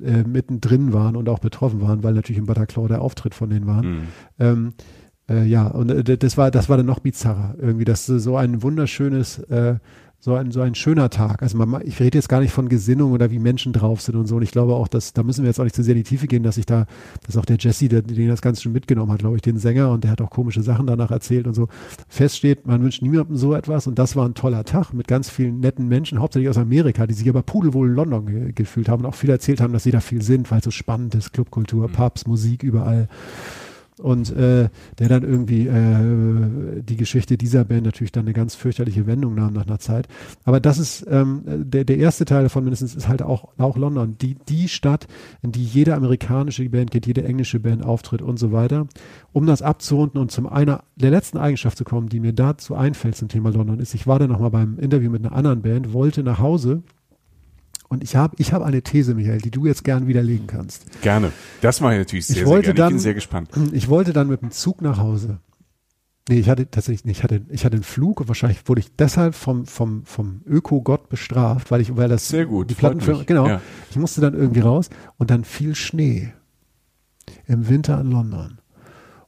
Speaker 3: äh, mittendrin waren und auch betroffen waren, weil natürlich im Bataclan der Auftritt von denen war.
Speaker 2: Ja. Mhm.
Speaker 3: Ähm, äh, ja, und äh, das war, das war dann noch bizarrer. Irgendwie, das ist so ein wunderschönes, äh, so ein, so ein schöner Tag. Also man, ich rede jetzt gar nicht von Gesinnung oder wie Menschen drauf sind und so. Und ich glaube auch, dass, da müssen wir jetzt auch nicht zu sehr in die Tiefe gehen, dass ich da, dass auch der Jesse, der, den das Ganze schon mitgenommen hat, glaube ich, den Sänger und der hat auch komische Sachen danach erzählt und so, feststeht, man wünscht niemandem so etwas und das war ein toller Tag mit ganz vielen netten Menschen, hauptsächlich aus Amerika, die sich aber pudelwohl in London ge gefühlt haben und auch viel erzählt haben, dass sie da viel sind, weil es so spannend ist, Clubkultur, Pubs, Musik überall. Und äh, der dann irgendwie äh, die Geschichte dieser Band natürlich dann eine ganz fürchterliche Wendung nahm nach einer Zeit. Aber das ist ähm, der, der erste Teil davon mindestens ist halt auch, auch London, die, die Stadt, in die jede amerikanische Band geht, jede englische Band auftritt und so weiter. Um das abzurunden und zum einer der letzten Eigenschaft zu kommen, die mir dazu einfällt zum Thema London, ist, ich war dann nochmal beim Interview mit einer anderen Band, wollte nach Hause und ich habe ich hab eine These, Michael, die du jetzt gern widerlegen kannst.
Speaker 2: Gerne. Das mache ich natürlich sehr,
Speaker 3: Ich
Speaker 2: sehr
Speaker 3: wollte
Speaker 2: gerne. ich
Speaker 3: dann-
Speaker 2: bin sehr gespannt.
Speaker 3: Ich wollte dann mit dem Zug nach Hause. Nee, ich hatte tatsächlich nicht. Ich hatte, ich hatte einen Flug und wahrscheinlich wurde ich deshalb vom, vom, vom Öko-Gott bestraft, weil ich, weil das
Speaker 2: Sehr gut,
Speaker 3: die Plattenfirma, genau.
Speaker 2: Ja.
Speaker 3: Ich musste dann irgendwie raus und dann fiel Schnee im Winter in London.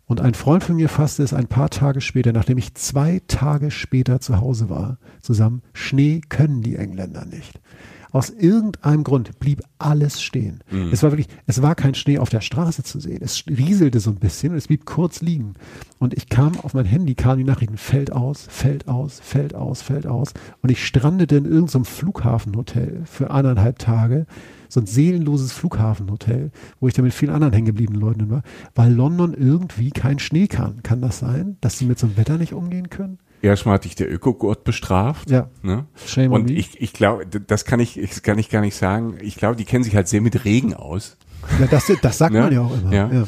Speaker 3: Und ein Freund von mir fasste es ein paar Tage später, nachdem ich zwei Tage später zu Hause war, zusammen. Schnee können die Engländer nicht. Aus irgendeinem Grund blieb alles stehen. Es war wirklich, es war kein Schnee auf der Straße zu sehen. Es rieselte so ein bisschen und es blieb kurz liegen. Und ich kam auf mein Handy, kamen die Nachrichten, fällt aus, fällt aus, fällt aus, fällt aus. Und ich strandete in irgendeinem Flughafenhotel für anderthalb Tage. So ein seelenloses Flughafenhotel, wo ich dann mit vielen anderen hängengebliebenen Leuten war, weil London irgendwie kein Schnee kann. Kann das sein, dass sie mit so einem Wetter nicht umgehen können?
Speaker 2: Erstmal hat dich der Ökogott bestraft.
Speaker 3: Ja.
Speaker 2: Ne?
Speaker 3: Shame
Speaker 2: Und ich, ich glaube, das kann ich, das kann ich gar nicht sagen. Ich glaube, die kennen sich halt sehr mit Regen aus.
Speaker 3: Ja, das, das sagt
Speaker 2: Ne?
Speaker 3: man ja auch immer.
Speaker 2: Ja.
Speaker 3: Ja.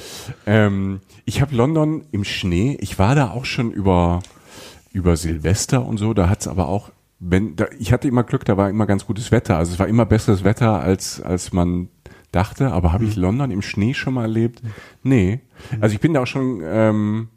Speaker 2: Ähm, ich habe London im Schnee. Ich war da auch schon über, über Silvester und so. Da hat's aber auch, wenn, da, ich hatte immer Glück, da war immer ganz gutes Wetter. Also es war immer besseres Wetter, als, als man dachte. Aber habe ich
Speaker 3: Mhm.
Speaker 2: London im Schnee schon mal erlebt? Nee. Also ich bin da auch schon, ähm,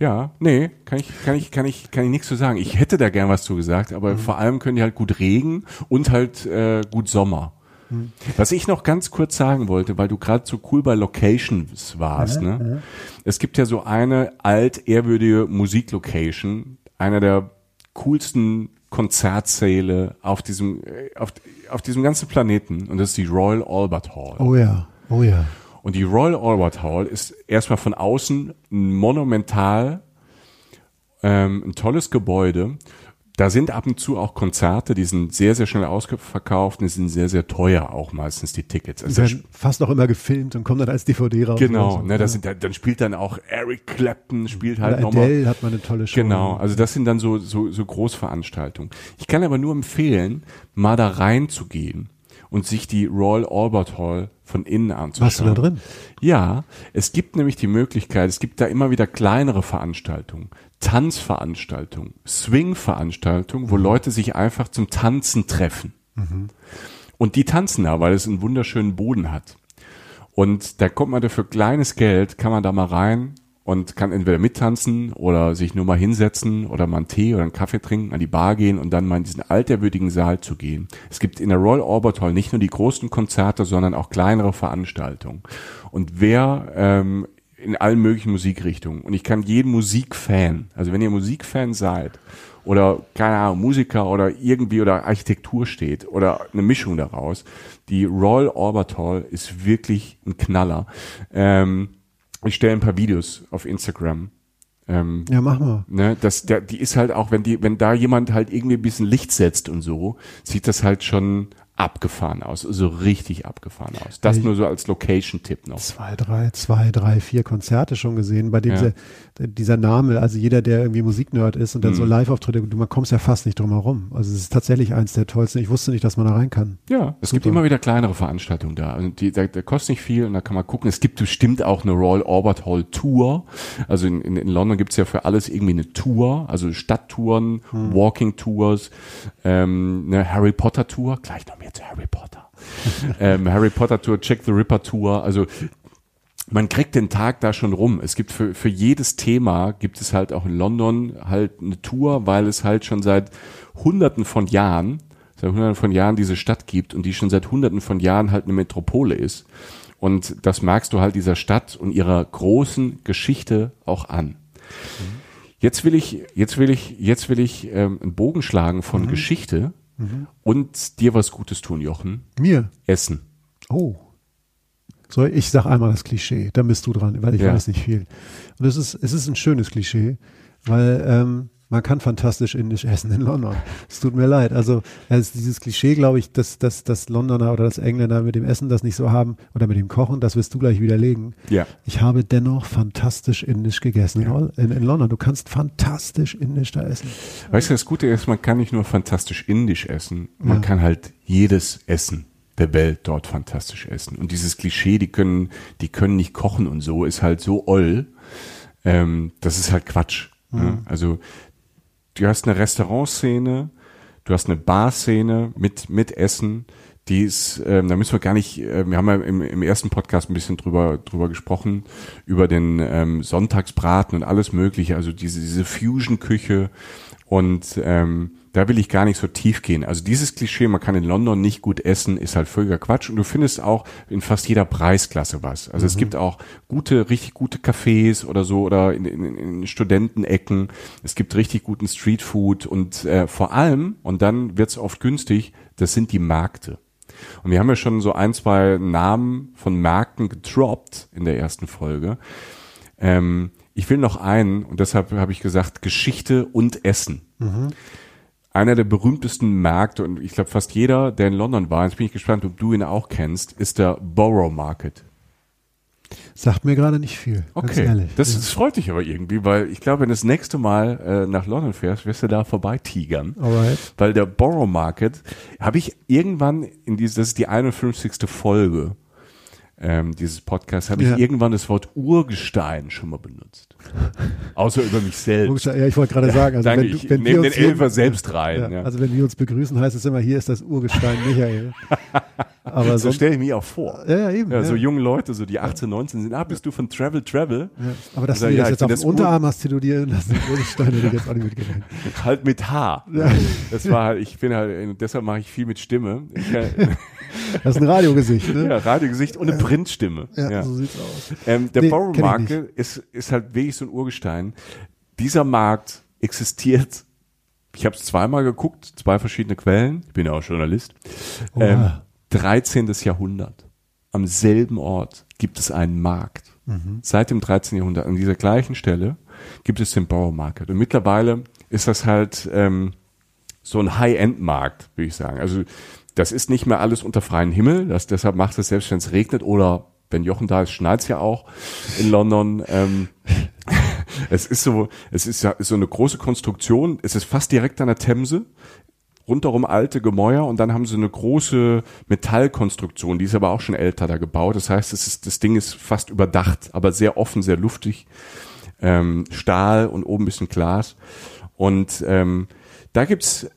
Speaker 2: ja, nee, kann ich, kann ich, kann ich, kann ich nichts zu sagen. Ich hätte da gern was zu gesagt, aber
Speaker 3: Mhm.
Speaker 2: vor allem können die halt gut Regen und halt äh, gut Sommer.
Speaker 3: Mhm.
Speaker 2: Was ich noch ganz kurz sagen wollte, weil du gerade so cool bei Locations warst, ne? Es gibt ja so eine altehrwürdige Musiklocation, einer der coolsten Konzertsäle auf diesem, äh, auf, auf diesem ganzen Planeten und das ist die Royal Albert Hall.
Speaker 3: Oh ja, oh ja.
Speaker 2: Und die Royal Albert Hall ist erstmal von außen monumental, ähm, ein tolles Gebäude. Da sind ab und zu auch Konzerte, die sind sehr, sehr schnell ausverkauft und die sind sehr, sehr teuer auch meistens die Tickets.
Speaker 3: Die
Speaker 2: Also da
Speaker 3: werden fast noch immer gefilmt und kommen dann als DVD raus.
Speaker 2: Genau,
Speaker 3: so.
Speaker 2: ne, das sind, dann spielt dann auch Eric Clapton, spielt halt nochmal.
Speaker 3: Adele hat mal eine tolle Show.
Speaker 2: Genau, also das sind dann so, so, so Großveranstaltungen. Ich kann aber nur empfehlen, mal da reinzugehen und sich die Royal Albert Hall von innen anzuschauen.
Speaker 3: Warst du da drin?
Speaker 2: Ja, es gibt nämlich die Möglichkeit, es gibt da immer wieder kleinere Veranstaltungen, Tanzveranstaltungen, Swing-Veranstaltungen, wo Leute sich einfach zum Tanzen treffen. Und die tanzen da, weil es einen wunderschönen Boden hat. Und da kommt man dafür kleines Geld, kann man da mal rein und kann entweder mittanzen oder sich nur mal hinsetzen oder mal einen Tee oder einen Kaffee trinken, an die Bar gehen und dann mal in diesen alterwürdigen Saal zu gehen. Es gibt in der Royal Albert Hall nicht nur die großen Konzerte, sondern auch kleinere Veranstaltungen. Und wer ähm, in allen möglichen Musikrichtungen. Und ich kann jeden Musikfan, also wenn ihr Musikfan seid oder keine Ahnung, Musiker oder irgendwie oder Architektur steht oder eine Mischung daraus, die Royal Albert Hall ist wirklich ein Knaller. Ähm, ich stelle ein paar Videos auf Instagram. Ähm,
Speaker 3: Ja, mach mal.
Speaker 2: ne, das, der, die ist halt auch, wenn die, wenn da jemand halt irgendwie ein bisschen Licht setzt und so, sieht das halt schon abgefahren aus, so richtig abgefahren aus. Das
Speaker 3: Ich-
Speaker 2: nur so als Location-Tipp noch.
Speaker 3: Zwei, drei, zwei, drei, vier Konzerte schon gesehen, bei dem
Speaker 2: Ja.
Speaker 3: dieser, dieser Name, also jeder, der irgendwie Musiknerd ist und dann
Speaker 2: Mhm.
Speaker 3: so Live-Auftritte, du, man kommst ja fast nicht drum herum. Also es ist tatsächlich eins der tollsten. Ich wusste nicht, dass man da rein kann.
Speaker 2: Ja, es gibt
Speaker 3: Super.
Speaker 2: immer wieder kleinere Veranstaltungen da. Also die, da, da kostet nicht viel und da kann man gucken. Es gibt bestimmt auch eine Royal Albert Hall Tour. Also in, in, in London gibt's ja für alles irgendwie eine Tour, also Stadttouren, Walking Tours, ähm, eine Harry Potter Tour. Gleich noch mehr zu Harry Potter. ähm, Harry Potter Tour, Check the Ripper Tour. Also man kriegt den Tag da schon rum. Es gibt für, für jedes Thema gibt es halt auch in London halt eine Tour, weil es halt schon seit hunderten von Jahren, seit hunderten von Jahren diese Stadt gibt und die schon seit hunderten von Jahren halt eine Metropole ist. Und das merkst du halt dieser Stadt und ihrer großen Geschichte auch an. Jetzt will ich, jetzt will ich, jetzt will ich ähm, einen Bogen schlagen von Geschichte und dir was Gutes tun, Jochen.
Speaker 3: Mir?
Speaker 2: Essen.
Speaker 3: Oh. So, ich sag einmal das Klischee, dann bist du dran, weil ich
Speaker 2: Ja.
Speaker 3: weiß nicht viel. Und es ist, es ist ein schönes Klischee, weil ähm, man kann fantastisch indisch essen in London. Es tut mir leid. Also ist dieses Klischee, glaube ich, dass, dass, dass Londoner oder das Engländer mit dem Essen das nicht so haben oder mit dem Kochen, das wirst du gleich widerlegen.
Speaker 2: Ja.
Speaker 3: Ich habe dennoch fantastisch indisch gegessen in, Hol- in, in London. Du kannst fantastisch indisch da essen.
Speaker 2: Weißt du, das Gute ist, man kann nicht nur fantastisch indisch essen, man
Speaker 3: Ja.
Speaker 2: kann halt jedes Essen der Welt dort fantastisch essen. Und dieses Klischee, die können, die können nicht kochen und so, ist halt so oll. Ähm, das ist halt Quatsch. Ne? Also du hast eine Restaurantszene, du hast eine Barszene mit, mit Essen, die ist, ähm, da müssen wir gar nicht, äh, wir haben ja im, im ersten Podcast ein bisschen drüber, drüber gesprochen, über den ähm, Sonntagsbraten und alles mögliche, also diese, diese Fusion-Küche und ähm, da will ich gar nicht so tief gehen. Also dieses Klischee, man kann in London nicht gut essen, ist halt völliger Quatsch. Und du findest auch in fast jeder Preisklasse was. Also es gibt auch gute, richtig gute Cafés oder so oder in, in, in Studentenecken. Es gibt richtig guten Streetfood und äh, vor allem, und dann wird's oft günstig, das sind die Märkte. Und wir haben ja schon so ein, zwei Namen von Märkten gedroppt in der ersten Folge. Ähm, ich will noch einen, und deshalb habe ich gesagt, Geschichte und Essen. Einer der berühmtesten Märkte, und ich glaube fast jeder, der in London war, jetzt bin ich gespannt, ob du ihn auch kennst, ist der Borough Market.
Speaker 3: Sagt mir gerade nicht viel,
Speaker 2: Okay,
Speaker 3: ehrlich.
Speaker 2: das, das freut dich aber irgendwie, weil ich glaube, wenn du das nächste Mal äh, nach London fährst, wirst du da vorbei tigern.
Speaker 3: Alright.
Speaker 2: Weil der Borough Market habe ich irgendwann in diese, das ist die 51. Folge ähm, dieses Podcasts, habe
Speaker 3: Ja.
Speaker 2: ich irgendwann das Wort Urgestein schon mal benutzt. Außer über mich selbst.
Speaker 3: Ja, ich wollte gerade sagen, also
Speaker 2: Danke,
Speaker 3: wenn,
Speaker 2: ich
Speaker 3: wenn
Speaker 2: nehme
Speaker 3: wir
Speaker 2: den Elfer selbst rein.
Speaker 3: Ja,
Speaker 2: Ja,
Speaker 3: Also wenn wir uns begrüßen, heißt es immer, hier ist das Urgestein Michael. Aber
Speaker 2: so stelle ich mich auch vor.
Speaker 3: ja, ja, eben.
Speaker 2: Ja,
Speaker 3: ja.
Speaker 2: so junge Leute, so die 18, 19 sind, ah, bist du von Travel Travel?
Speaker 3: Ja. Aber dass du dir
Speaker 2: ja,
Speaker 3: das jetzt auf
Speaker 2: das
Speaker 3: dem Unterarm hast tätowieren lassen, Urgestein, hätte ich jetzt auch nicht mitgerechnet.
Speaker 2: Halt mit H. Das war halt, ich bin halt, deshalb mache ich viel mit Stimme. Ich,
Speaker 3: Das ist ein Radiogesicht, ne?
Speaker 2: ja, Radiogesicht und eine Printstimme.
Speaker 3: Ja,
Speaker 2: Ja.
Speaker 3: so sieht's aus.
Speaker 2: Ähm, der
Speaker 3: Nee, ich
Speaker 2: Market ist, ist halt wirklich so ein Urgestein. Dieser Markt existiert. Ich habe es zweimal geguckt, zwei verschiedene Quellen. Ich bin ja auch Journalist. Ähm,
Speaker 3: Oha.
Speaker 2: 13. Jahrhundert. Am selben Ort gibt es einen Markt.
Speaker 3: Mhm.
Speaker 2: Seit dem 13. Jahrhundert an dieser gleichen Stelle gibt es den Borough Market. Und mittlerweile ist das halt ähm, so ein High-End-Markt, würde ich sagen. Also das ist nicht mehr alles unter freiem Himmel. Das, deshalb macht es selbst, wenn es regnet oder wenn Jochen da ist, schneit's ja auch in London. Ähm, es ist so, es ist ja ist so eine große Konstruktion. Es ist fast direkt an der Themse. rundherum alte Gemäuer und dann haben sie eine große Metallkonstruktion, die ist aber auch schon älter da gebaut. Das heißt, es ist, das Ding ist fast überdacht, aber sehr offen, sehr luftig. Ähm, Stahl und oben ein bisschen Glas. Und ähm, da gibt's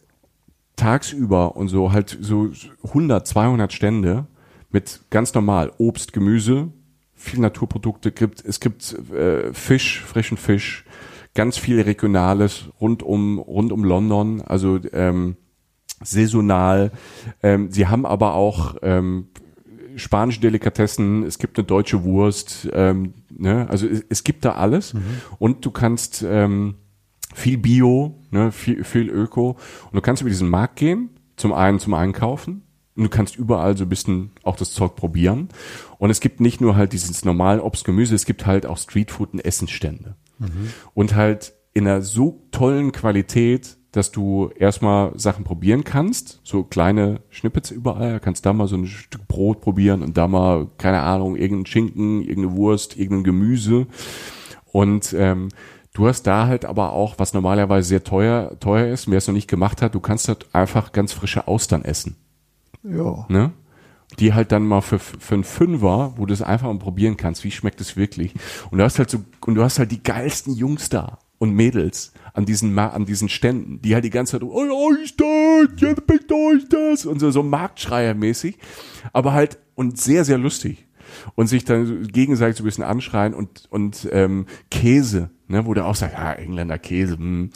Speaker 2: tagsüber und so halt so 100, 200 Stände mit ganz normal Obst, Gemüse, viel Naturprodukte gibt. Es gibt äh, Fisch, frischen Fisch, ganz viel Regionales rund um rund um London. Also ähm, saisonal. Ähm, sie haben aber auch ähm, spanische Delikatessen, es gibt eine deutsche Wurst, ähm, ne? also es, es gibt da alles mhm. und du kannst ähm, viel Bio, ne? viel, viel Öko und du kannst über diesen Markt gehen, zum einen zum Einkaufen und du kannst überall so ein bisschen auch das Zeug probieren und es gibt nicht nur halt dieses normale Obst, Gemüse, es gibt halt auch Streetfood und Essensstände mhm. und halt in einer so tollen Qualität, dass du erstmal Sachen probieren kannst, so kleine Schnippets überall, kannst da mal so ein Stück Brot probieren und da mal, keine Ahnung, irgendeinen Schinken, irgendeine Wurst, irgendein Gemüse. Und ähm, du hast da halt aber auch, was normalerweise sehr teuer, teuer ist, wer es noch nicht gemacht hat, du kannst halt einfach ganz frische Austern essen.
Speaker 3: Ja.
Speaker 2: Ne? die halt dann mal für, für einen Fünfer, wo du es einfach mal probieren kannst, wie schmeckt es wirklich. Und du hast halt so, und du hast halt die geilsten Jungs da und Mädels an diesen an diesen Ständen, die halt die ganze Zeit oh, Oyster, ja, bringt euch das und so so Marktschreiermäßig, aber halt und sehr sehr lustig und sich dann gegenseitig so ein bisschen anschreien und und ähm, Käse, ne, wo der auch sagt, ja, Engländer Käse, mh, hm,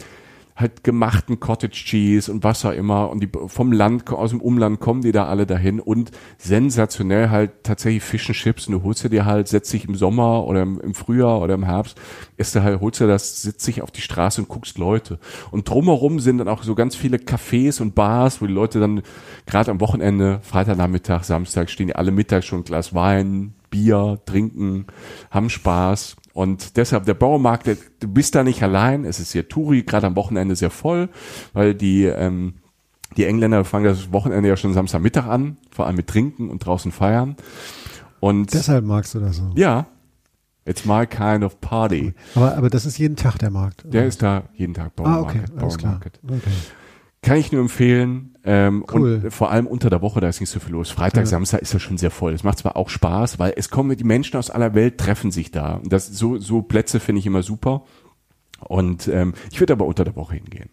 Speaker 2: halt gemachten Cottage Cheese und was auch immer. Und die vom Land aus dem Umland kommen die da alle dahin. Und sensationell halt tatsächlich Fish and Chips. Und du holst dir halt setzt dich im Sommer oder im, Frühjahr oder im Herbst ist du halt holst dir das sitzt dich auf die Straße und guckst Leute. Und drumherum sind dann auch so ganz viele Cafés und Bars wo die Leute dann gerade am Wochenende Freitagnachmittag Samstag stehen die alle mittags schon ein Glas Wein Bier trinken haben Spaß und deshalb der Baumarkt, du bist da nicht allein, es ist sehr Touri, gerade am Wochenende sehr voll, weil die, ähm, die Engländer fangen das Wochenende ja schon Samstagmittag an, vor allem mit Trinken und draußen feiern. Und
Speaker 3: deshalb magst du das so.
Speaker 2: Ja. It's my kind of party.
Speaker 3: Aber, aber das ist jeden Tag der Markt.
Speaker 2: Der ist da jeden Tag
Speaker 3: Baumarkt. Ah, okay, alles klar. Okay.
Speaker 2: Kann ich nur empfehlen. Ähm, cool. Und vor allem unter der Woche, da ist nicht so viel los. Freitag, ja. Samstag ist das schon sehr voll. Es macht zwar auch Spaß, weil es kommen die Menschen aus aller Welt, treffen sich da. Das, so, so Plätze finde ich immer super. Und ähm, ich würde aber unter der Woche hingehen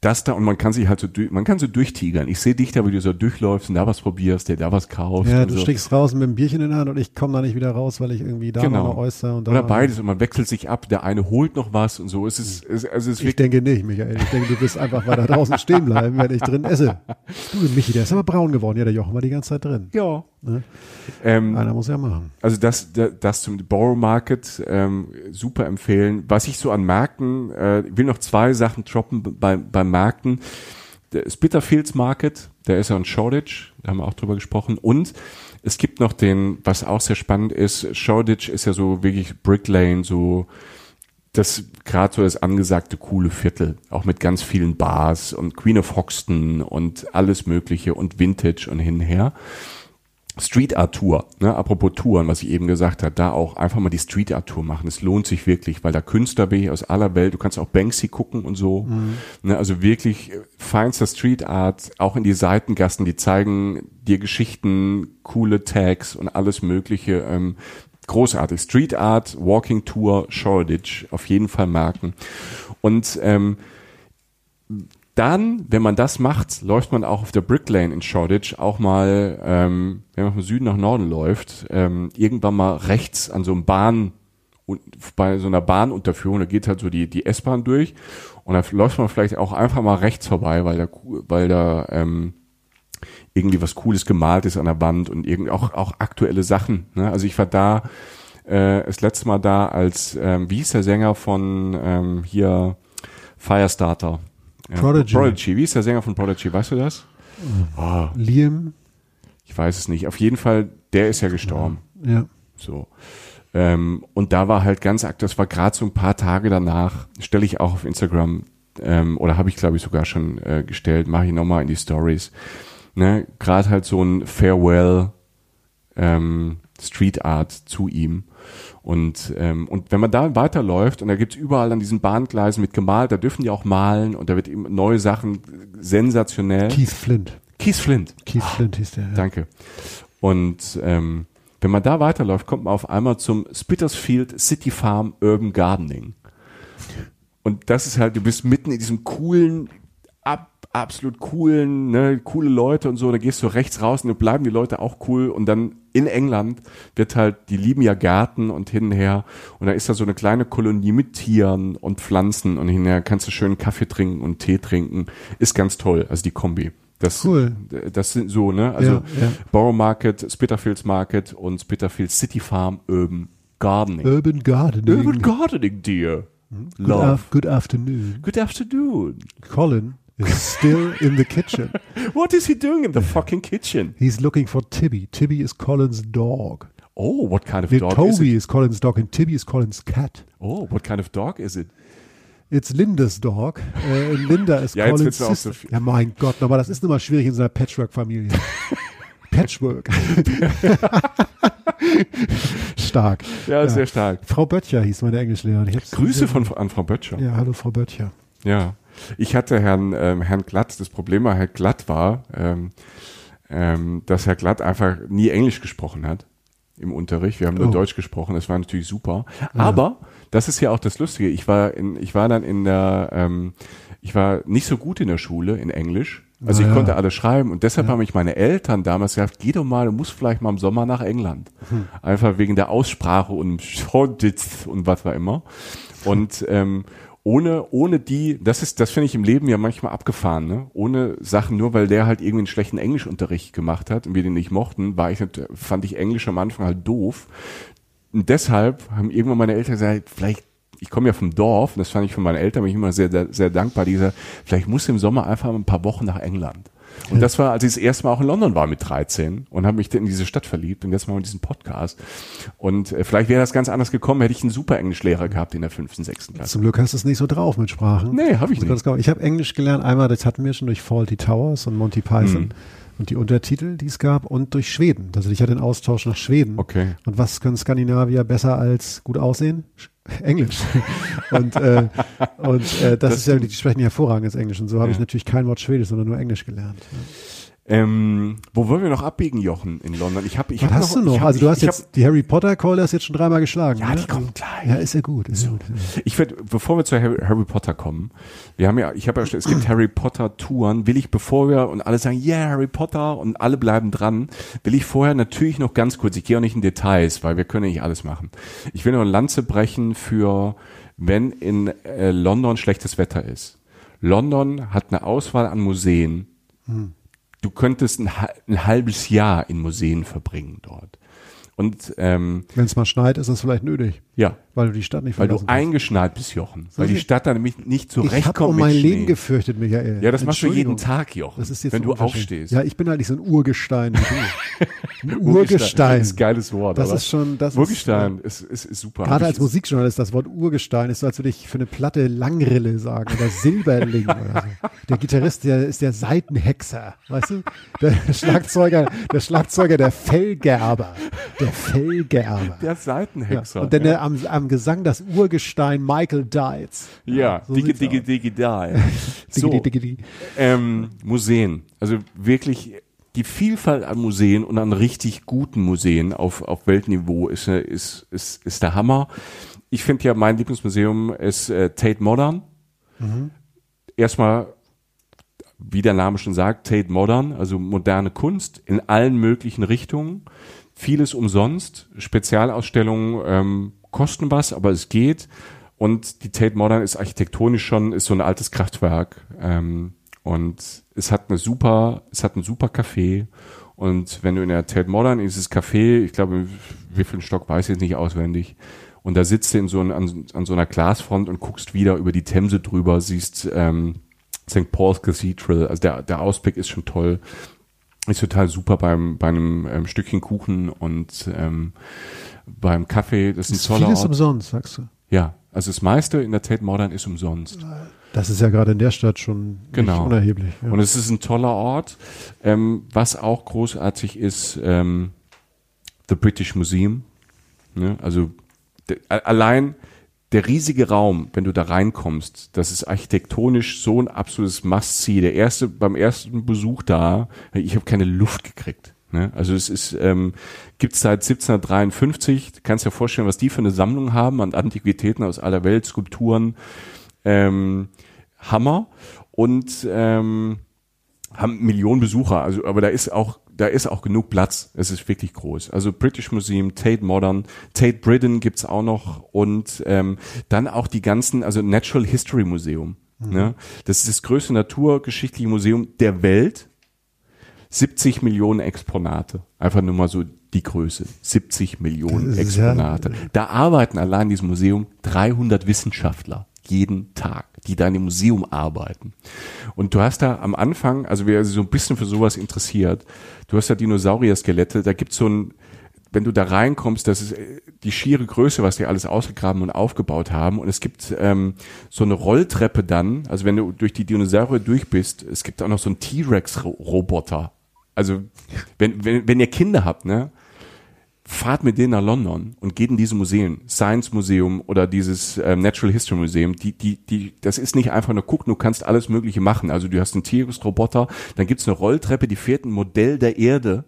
Speaker 2: das da und man kann sich halt so man kann so durchtigern. Ich sehe dich da, wie du so durchläufst und da was probierst, der da was kauft.
Speaker 3: Ja, du
Speaker 2: so.
Speaker 3: stichst raus mit einem Bierchen in der Hand und ich komme da nicht wieder raus, weil ich irgendwie da genau. noch äußere und da
Speaker 2: Oder beides und man wechselt sich ab. Der eine holt noch was und so. Es ist, es, also es ist
Speaker 3: ich denke nicht, Michael. Ich denke, du bist einfach weiter draußen stehen bleiben, wenn ich drin esse. Du, Michi, der ist aber braun geworden. Ja, der Jochen war die ganze Zeit drin.
Speaker 2: Ja. Ne?
Speaker 3: Ähm, Einer muss ja machen.
Speaker 2: Also das, das, zum Borrow Market ähm, super empfehlen. Was ich so an Märkten, äh, ich will noch zwei Sachen droppen bei, bei Märkten. Der Spitterfields Market, der ist ja in Shoreditch, da haben wir auch drüber gesprochen. Und es gibt noch den, was auch sehr spannend ist, Shoreditch ist ja so wirklich Brick Lane, so das gerade so das angesagte coole Viertel, auch mit ganz vielen Bars und Queen of Hoxton und alles Mögliche und Vintage und hin und her. Street Art Tour, ne, apropos Touren, was ich eben gesagt habe, da auch einfach mal die Street Art Tour machen. Es lohnt sich wirklich, weil da Künstler bin ich aus aller Welt. Du kannst auch Banksy gucken und so. Mhm. Ne, also wirklich feinster Street Art, auch in die Seitengassen, die zeigen dir Geschichten, coole Tags und alles Mögliche. Ähm, großartig. Street Art, Walking Tour, Shoreditch, auf jeden Fall merken. Und ähm, dann, wenn man das macht, läuft man auch auf der Brick Lane in Shoreditch auch mal, ähm, wenn man vom Süden nach Norden läuft, ähm, irgendwann mal rechts an so einem Bahn und bei so einer Bahnunterführung, da geht halt so die die S-Bahn durch und da läuft man vielleicht auch einfach mal rechts vorbei, weil da weil da ähm, irgendwie was Cooles gemalt ist an der Wand und irgendwie auch auch aktuelle Sachen. Ne? Also ich war da äh, das letzte Mal da als ähm, wie hieß der Sänger von ähm, hier Firestarter.
Speaker 3: Prodigy.
Speaker 2: Prodigy. Wie ist der Sänger von Prodigy? Weißt du das?
Speaker 3: Oh. Liam?
Speaker 2: Ich weiß es nicht. Auf jeden Fall, der ist ja gestorben.
Speaker 3: Ja.
Speaker 2: So. Ähm, und da war halt ganz aktuell, das war gerade so ein paar Tage danach, stelle ich auch auf Instagram, ähm, oder habe ich glaube ich sogar schon äh, gestellt, mache ich nochmal in die Stories. Ne, gerade halt so ein Farewell ähm, Street Art zu ihm. Und, ähm, und wenn man da weiterläuft und da gibt's überall an diesen Bahngleisen mit gemalt, da dürfen die auch malen und da wird eben neue Sachen sensationell.
Speaker 3: Keith Flint.
Speaker 2: Keith Flint.
Speaker 3: Keith Flint hieß der. Ja.
Speaker 2: Danke. Und ähm, wenn man da weiterläuft, kommt man auf einmal zum Spittersfield City Farm Urban Gardening. Und das ist halt, du bist mitten in diesem coolen, absolut coolen, ne, coole Leute und so, da gehst du rechts raus und dann bleiben die Leute auch cool und dann in England wird halt, die lieben ja Gärten und hin und her und da ist da so eine kleine Kolonie mit Tieren und Pflanzen und hinterher kannst du schön Kaffee trinken und Tee trinken, ist ganz toll, also die Kombi. Das,
Speaker 3: Cool.
Speaker 2: das sind so, ne, also
Speaker 3: Ja, ja.
Speaker 2: Borough Market, Spitalfields Market und Spitalfields City Farm Urban Gardening.
Speaker 3: Urban Gardening.
Speaker 2: Urban Gardening, dear.
Speaker 3: good,
Speaker 2: Love.
Speaker 3: af good afternoon.
Speaker 2: Good afternoon.
Speaker 3: Colin is still in the kitchen.
Speaker 2: What is he doing in the fucking kitchen?
Speaker 3: He's looking for Tibby. Tibby is Colin's dog.
Speaker 2: Oh, what kind of
Speaker 3: Nee,
Speaker 2: dog is
Speaker 3: Toby
Speaker 2: it?
Speaker 3: is Colin's dog and Tibby is Colin's cat.
Speaker 2: Oh, what kind of dog is it?
Speaker 3: It's Lindas dog. Äh, Linda ist
Speaker 2: Ja, auch
Speaker 3: Sister.
Speaker 2: so
Speaker 3: ja, mein Gott, aber das ist nun mal schwierig in so einer Patchwork-Familie. Patchwork. Stark.
Speaker 2: Ja, sehr stark.
Speaker 3: Frau Böttcher hieß meine Englischlehrerin.
Speaker 2: Grüße
Speaker 3: gesehen.
Speaker 2: von, an Frau Böttcher.
Speaker 3: Ja, hallo Frau Böttcher.
Speaker 2: Ja. Ich hatte Herrn, ähm, Herrn Glatt, das Problem war, Herr Glatt war, ähm, ähm, dass Herr Glatt einfach nie Englisch gesprochen hat im Unterricht. Wir haben nur
Speaker 3: Oh.
Speaker 2: Deutsch gesprochen, das war natürlich super. Aber das ist ja auch das Lustige. Ich war in, ich war dann in der, ähm, ich war nicht so gut in der Schule in Englisch. Also
Speaker 3: Na
Speaker 2: ich
Speaker 3: ja.
Speaker 2: konnte alles schreiben und deshalb haben mich meine Eltern damals gesagt, geh doch mal, du musst vielleicht mal im Sommer nach England.
Speaker 3: Hm.
Speaker 2: Einfach wegen der Aussprache und und was war immer. Und ähm, ohne, ohne die, das ist, das finde ich im Leben ja manchmal abgefahren, ne? Ohne Sachen, nur weil der halt irgendwie einen schlechten Englischunterricht gemacht hat und wir den nicht mochten, war ich, fand ich Englisch am Anfang halt doof. Und deshalb haben irgendwann meine Eltern gesagt, vielleicht, ich komme ja vom Dorf, und das fand ich von meinen Eltern bin ich immer sehr, sehr, dankbar, die gesagt, vielleicht muss im Sommer einfach ein paar Wochen nach England. Und das war, als ich das erste Mal auch in London war mit 13 und habe mich in diese Stadt verliebt und jetzt mal in diesen Podcast. Und äh, vielleicht wäre das ganz anders gekommen, hätte ich einen super Englischlehrer gehabt in der fünften, sechsten Klasse.
Speaker 3: Zum Glück hast du es nicht so drauf mit Sprachen.
Speaker 2: Nee, hab ich nicht.
Speaker 3: Ich habe Englisch gelernt, einmal, das hatten wir schon durch Faulty Towers und Monty Python
Speaker 2: Hm.
Speaker 3: Und die Untertitel, die es gab, und durch Schweden. Also ich hatte einen Austausch nach Schweden.
Speaker 2: Okay.
Speaker 3: Und was können Skandinavier besser als gut aussehen? Sch- Englisch. und äh, und äh, das,
Speaker 2: Das
Speaker 3: ist ja, die sprechen ja hervorragendes Englisch. Und so habe
Speaker 2: Ja.
Speaker 3: ich natürlich kein Wort Schwedisch, sondern nur Englisch gelernt.
Speaker 2: Ähm, wo wollen wir noch abbiegen, Jochen, in London? Ich habe, ich
Speaker 3: Was
Speaker 2: hab
Speaker 3: hast du noch?
Speaker 2: Hab,
Speaker 3: also du
Speaker 2: ich,
Speaker 3: hast
Speaker 2: ich
Speaker 3: jetzt,
Speaker 2: Hab,
Speaker 3: die Harry Potter Keule hast jetzt schon dreimal geschlagen.
Speaker 2: Ja,
Speaker 3: ne?
Speaker 2: die kommt gleich.
Speaker 3: Ja, ist ja gut. Ist ja gut.
Speaker 2: ich werde, bevor wir zu Harry, Harry Potter kommen, wir haben ja, ich habe ja, es gibt Harry Potter Touren, will ich, bevor wir und alle sagen, yeah, Harry Potter und alle bleiben dran, will ich vorher natürlich noch ganz kurz, ich gehe auch nicht in Details, weil wir können nicht alles machen. Ich will noch eine Lanze brechen für, wenn in äh, London schlechtes Wetter ist. London hat eine Auswahl an Museen. Du könntest ein, ein halbes Jahr in Museen verbringen dort. Und ähm,
Speaker 3: Wenn es mal schneit, ist das vielleicht nötig,
Speaker 2: ja,
Speaker 3: weil du die Stadt nicht
Speaker 2: weil du eingeschneit bist, Jochen. Weil die Stadt dann nämlich nicht
Speaker 3: Ich habe
Speaker 2: zurechtkommt
Speaker 3: um mein
Speaker 2: Schnee.
Speaker 3: Leben gefürchtet, Michael.
Speaker 2: Ja, das machst du jeden. Tag, Jochen.
Speaker 3: Das ist jetzt
Speaker 2: wenn du aufstehst.
Speaker 3: Ja, ich bin halt nicht so ein Urgestein. wie du. ein
Speaker 2: Urgestein.
Speaker 3: Urgestein.
Speaker 2: ist ein geiles Wort.
Speaker 3: Das
Speaker 2: oder?
Speaker 3: ist schon, das
Speaker 2: Urgestein ist, ist, ist super.
Speaker 3: Gerade als Musikjournalist, das Wort Urgestein ist so, als würde ich für eine Platte Langrille sagen oder Silberling oder so. Der Gitarrist, der ist der Seitenhexer, weißt du? Der Schlagzeuger, der Schlagzeuger, der Fellgerber. Der Fellgerber.
Speaker 2: Der
Speaker 3: Ja.
Speaker 2: Seitenhexer.
Speaker 3: Und dann
Speaker 2: ja.
Speaker 3: der, am, am Gesang das Urgestein Michael Dietz.
Speaker 2: Ja,
Speaker 3: so
Speaker 2: digi, digi, digi. So, ähm, Museen. Also wirklich die Vielfalt an Museen und an richtig guten Museen auf, auf Weltniveau ist, äh, ist, ist, ist der Hammer. Ich finde ja, mein Lieblingsmuseum ist äh, Tate Modern. Erstmal, wie der Name schon sagt, Tate Modern, also moderne Kunst in allen möglichen Richtungen. Vieles umsonst. Spezialausstellungen ähm, kosten was, aber es geht. Und die Tate Modern ist architektonisch schon, ist so ein altes Kraftwerk. Ähm, und es hat eine super, es hat ein super Café. Und wenn du in der Tate Modern in dieses Café, ich glaube, wie viel Stock weiß ich jetzt nicht auswendig, und da sitzt du in so ein, an, an so einer Glasfront und guckst wieder über die Themse drüber, siehst ähm, St. Paul's Cathedral, also der, der Ausblick ist schon toll. Ist total super beim, bei einem ähm, Stückchen Kuchen und ähm, beim Kaffee. Das ist ein toller
Speaker 3: vieles
Speaker 2: Ort.
Speaker 3: umsonst, sagst du.
Speaker 2: Ja, also das meiste in der Tate Modern ist umsonst.
Speaker 3: Das ist ja gerade in der Stadt schon
Speaker 2: Genau.
Speaker 3: nicht unerheblich. Ja.
Speaker 2: Und es ist ein toller Ort. Ähm, was auch großartig ist, ähm, The British Museum. Ne? Also de, allein der riesige Raum, wenn du da reinkommst, das ist architektonisch so ein absolutes Must-See. Der erste, beim ersten Besuch da, ich habe keine Luft gekriegt. Ne? Also es ist, ähm, gibt seit 1753, du kannst dir vorstellen, was die für eine Sammlung haben an Antiquitäten aus aller Welt, Skulpturen, ähm, Hammer und ähm, haben Millionen Besucher. Also, aber da ist auch da ist auch genug Platz. Es ist wirklich groß. Also British Museum, Tate Modern, Tate Britain gibt's auch noch und ähm, dann auch die ganzen, also Natural History Museum. Mhm. Ne? Das ist das größte naturgeschichtliche Museum der Welt. 70 Millionen Exponate. Einfach nur mal so die Größe. 70 Millionen Exponate. Ja da arbeiten allein in diesem Museum 300 Wissenschaftler jeden Tag, die da in dem Museum arbeiten. Und du hast da am Anfang, also wer sich so ein bisschen für sowas interessiert, du hast da Dinosaurier-Skelette, da gibt's so ein, wenn du da reinkommst, das ist äh, die schiere Größe, was die alles ausgegraben und aufgebaut haben. Und es gibt ähm, so eine Rolltreppe dann, also wenn du durch die Dinosaurier durch bist, es gibt auch noch so einen T-Rex-Roboter. Also wenn, wenn, wenn ihr Kinder habt, ne, fahrt mit denen nach London und geht in diese Museen, Science Museum oder dieses ähm, Natural History Museum, die, die, die, das ist nicht einfach nur gucken, du kannst alles Mögliche machen. Also du hast einen T-Rex-Roboter, dann gibt's eine Rolltreppe, die fährt ein Modell der Erde,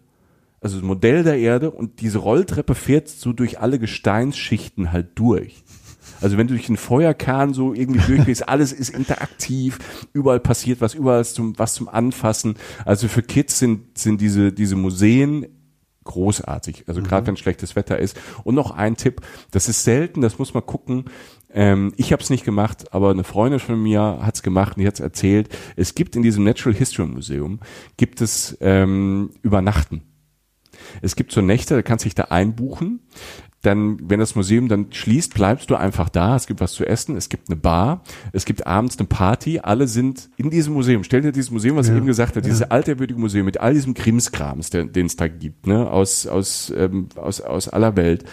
Speaker 2: also ein Modell der Erde und diese Rolltreppe fährt so durch alle Gesteinsschichten halt durch. Also wenn du durch den Feuerkern so irgendwie durchgehst, alles ist interaktiv, überall passiert was, überall ist zum, was zum Anfassen. Also für Kids sind, sind diese, diese Museen großartig. Also gerade mhm. wenn schlechtes Wetter ist. Und noch ein Tipp, das ist selten, das muss man gucken. Ähm, ich habe es nicht gemacht, aber eine Freundin von mir hat es gemacht und die hat es erzählt. Es gibt in diesem Natural History Museum, gibt es ähm, Übernachten. Es gibt so Nächte, da kannst du dich da einbuchen dann, wenn das Museum dann schließt, bleibst du einfach da. Es gibt was zu essen, es gibt eine Bar, es gibt abends eine Party. Alle sind in diesem Museum. Stell dir dieses Museum, was ja, ich eben gesagt habe, ja. dieses alterwürdige Museum mit all diesem Krimskrams, den es da gibt, ne, aus aus ähm, aus aus aller Welt.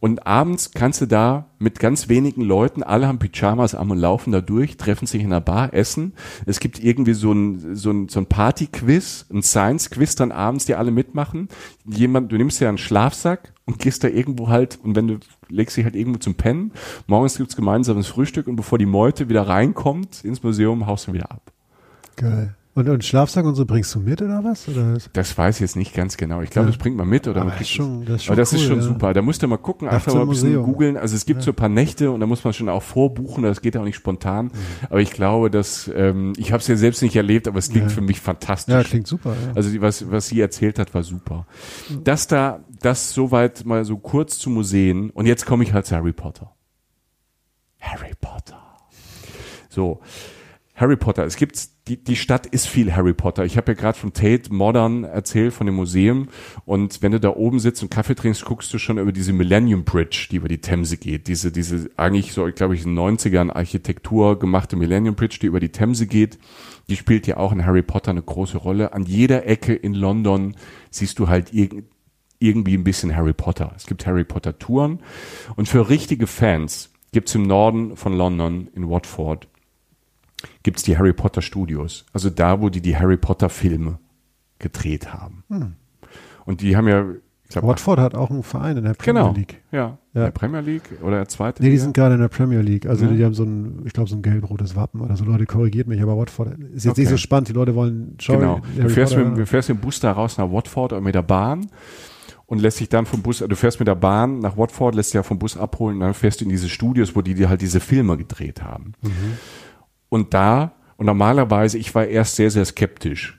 Speaker 2: Und abends kannst du da mit ganz wenigen Leuten, alle haben Pyjamas an und laufen da durch, treffen sich in einer Bar, essen. Es gibt irgendwie so ein so ein so ein Party-Quiz, ein Science-Quiz dann abends, die alle mitmachen. Jemand, du nimmst ja einen Schlafsack und gehst da irgendwo halt und wenn du legst dich halt irgendwo zum Pennen, morgens gibt's gemeinsames Frühstück und bevor die Meute wieder reinkommt ins Museum, haust du wieder ab.
Speaker 3: Geil. Und, und Schlafsack und so bringst du mit oder was? Oder?
Speaker 2: Das weiß ich jetzt nicht ganz genau. Ich glaube, ja. das bringt man mit oder
Speaker 3: aber
Speaker 2: man
Speaker 3: kriegt schon, das ist schon
Speaker 2: Aber das
Speaker 3: cool,
Speaker 2: ist schon
Speaker 3: ja.
Speaker 2: super. Da musst du mal gucken, einfach mal ein bisschen googeln. Also es gibt ja. so ein paar Nächte und da muss man schon auch vorbuchen, das geht auch nicht spontan. Mhm. Aber ich glaube, dass ähm, ich habe es ja selbst nicht erlebt, aber es klingt für mich fantastisch.
Speaker 3: Ja, klingt super.
Speaker 2: Also die, was was sie erzählt hat, war super. Das da, das soweit mal so kurz zu Museen und jetzt komme ich halt zu Harry Potter. Harry Potter. So. Harry Potter. Es gibt die, die Stadt ist viel Harry Potter. Ich habe ja gerade von Tate Modern erzählt, von dem Museum. Und wenn du da oben sitzt und Kaffee trinkst, guckst du schon über diese Millennium Bridge, die über die Themse geht. Diese, diese eigentlich so, glaube ich, in den 90ern Architektur gemachte Millennium Bridge, die über die Themse geht. Die spielt ja auch in Harry Potter eine große Rolle. An jeder Ecke in London siehst du halt irgendwie ein bisschen Harry Potter. Es gibt Harry Potter Touren. Und für richtige Fans gibt's im Norden von London in Watford gibt's die Harry Potter Studios. Also da, wo die die Harry Potter Filme gedreht haben. Hm. Und die haben ja
Speaker 3: ich glaub, Watford hat auch einen Verein in der Premier
Speaker 2: genau,
Speaker 3: League.
Speaker 2: Ja, ja. In der Premier League oder der zweite?
Speaker 3: Nee, die sind gerade in der Premier League. Also ja. die haben so ein, ich glaube, so ein gelb-rotes Wappen oder so. Leute, korrigiert mich, aber Watford ist jetzt okay. nicht so spannend. Die Leute wollen
Speaker 2: schauen. Genau. Du fährst, mit, du fährst mit dem Bus da raus nach Watford oder mit der Bahn und lässt sich dann vom Bus, du fährst mit der Bahn nach Watford, lässt dich ja vom Bus abholen und dann fährst du in diese Studios, wo die, die halt diese Filme gedreht haben. Mhm. Und da, und normalerweise, ich war erst sehr, sehr skeptisch.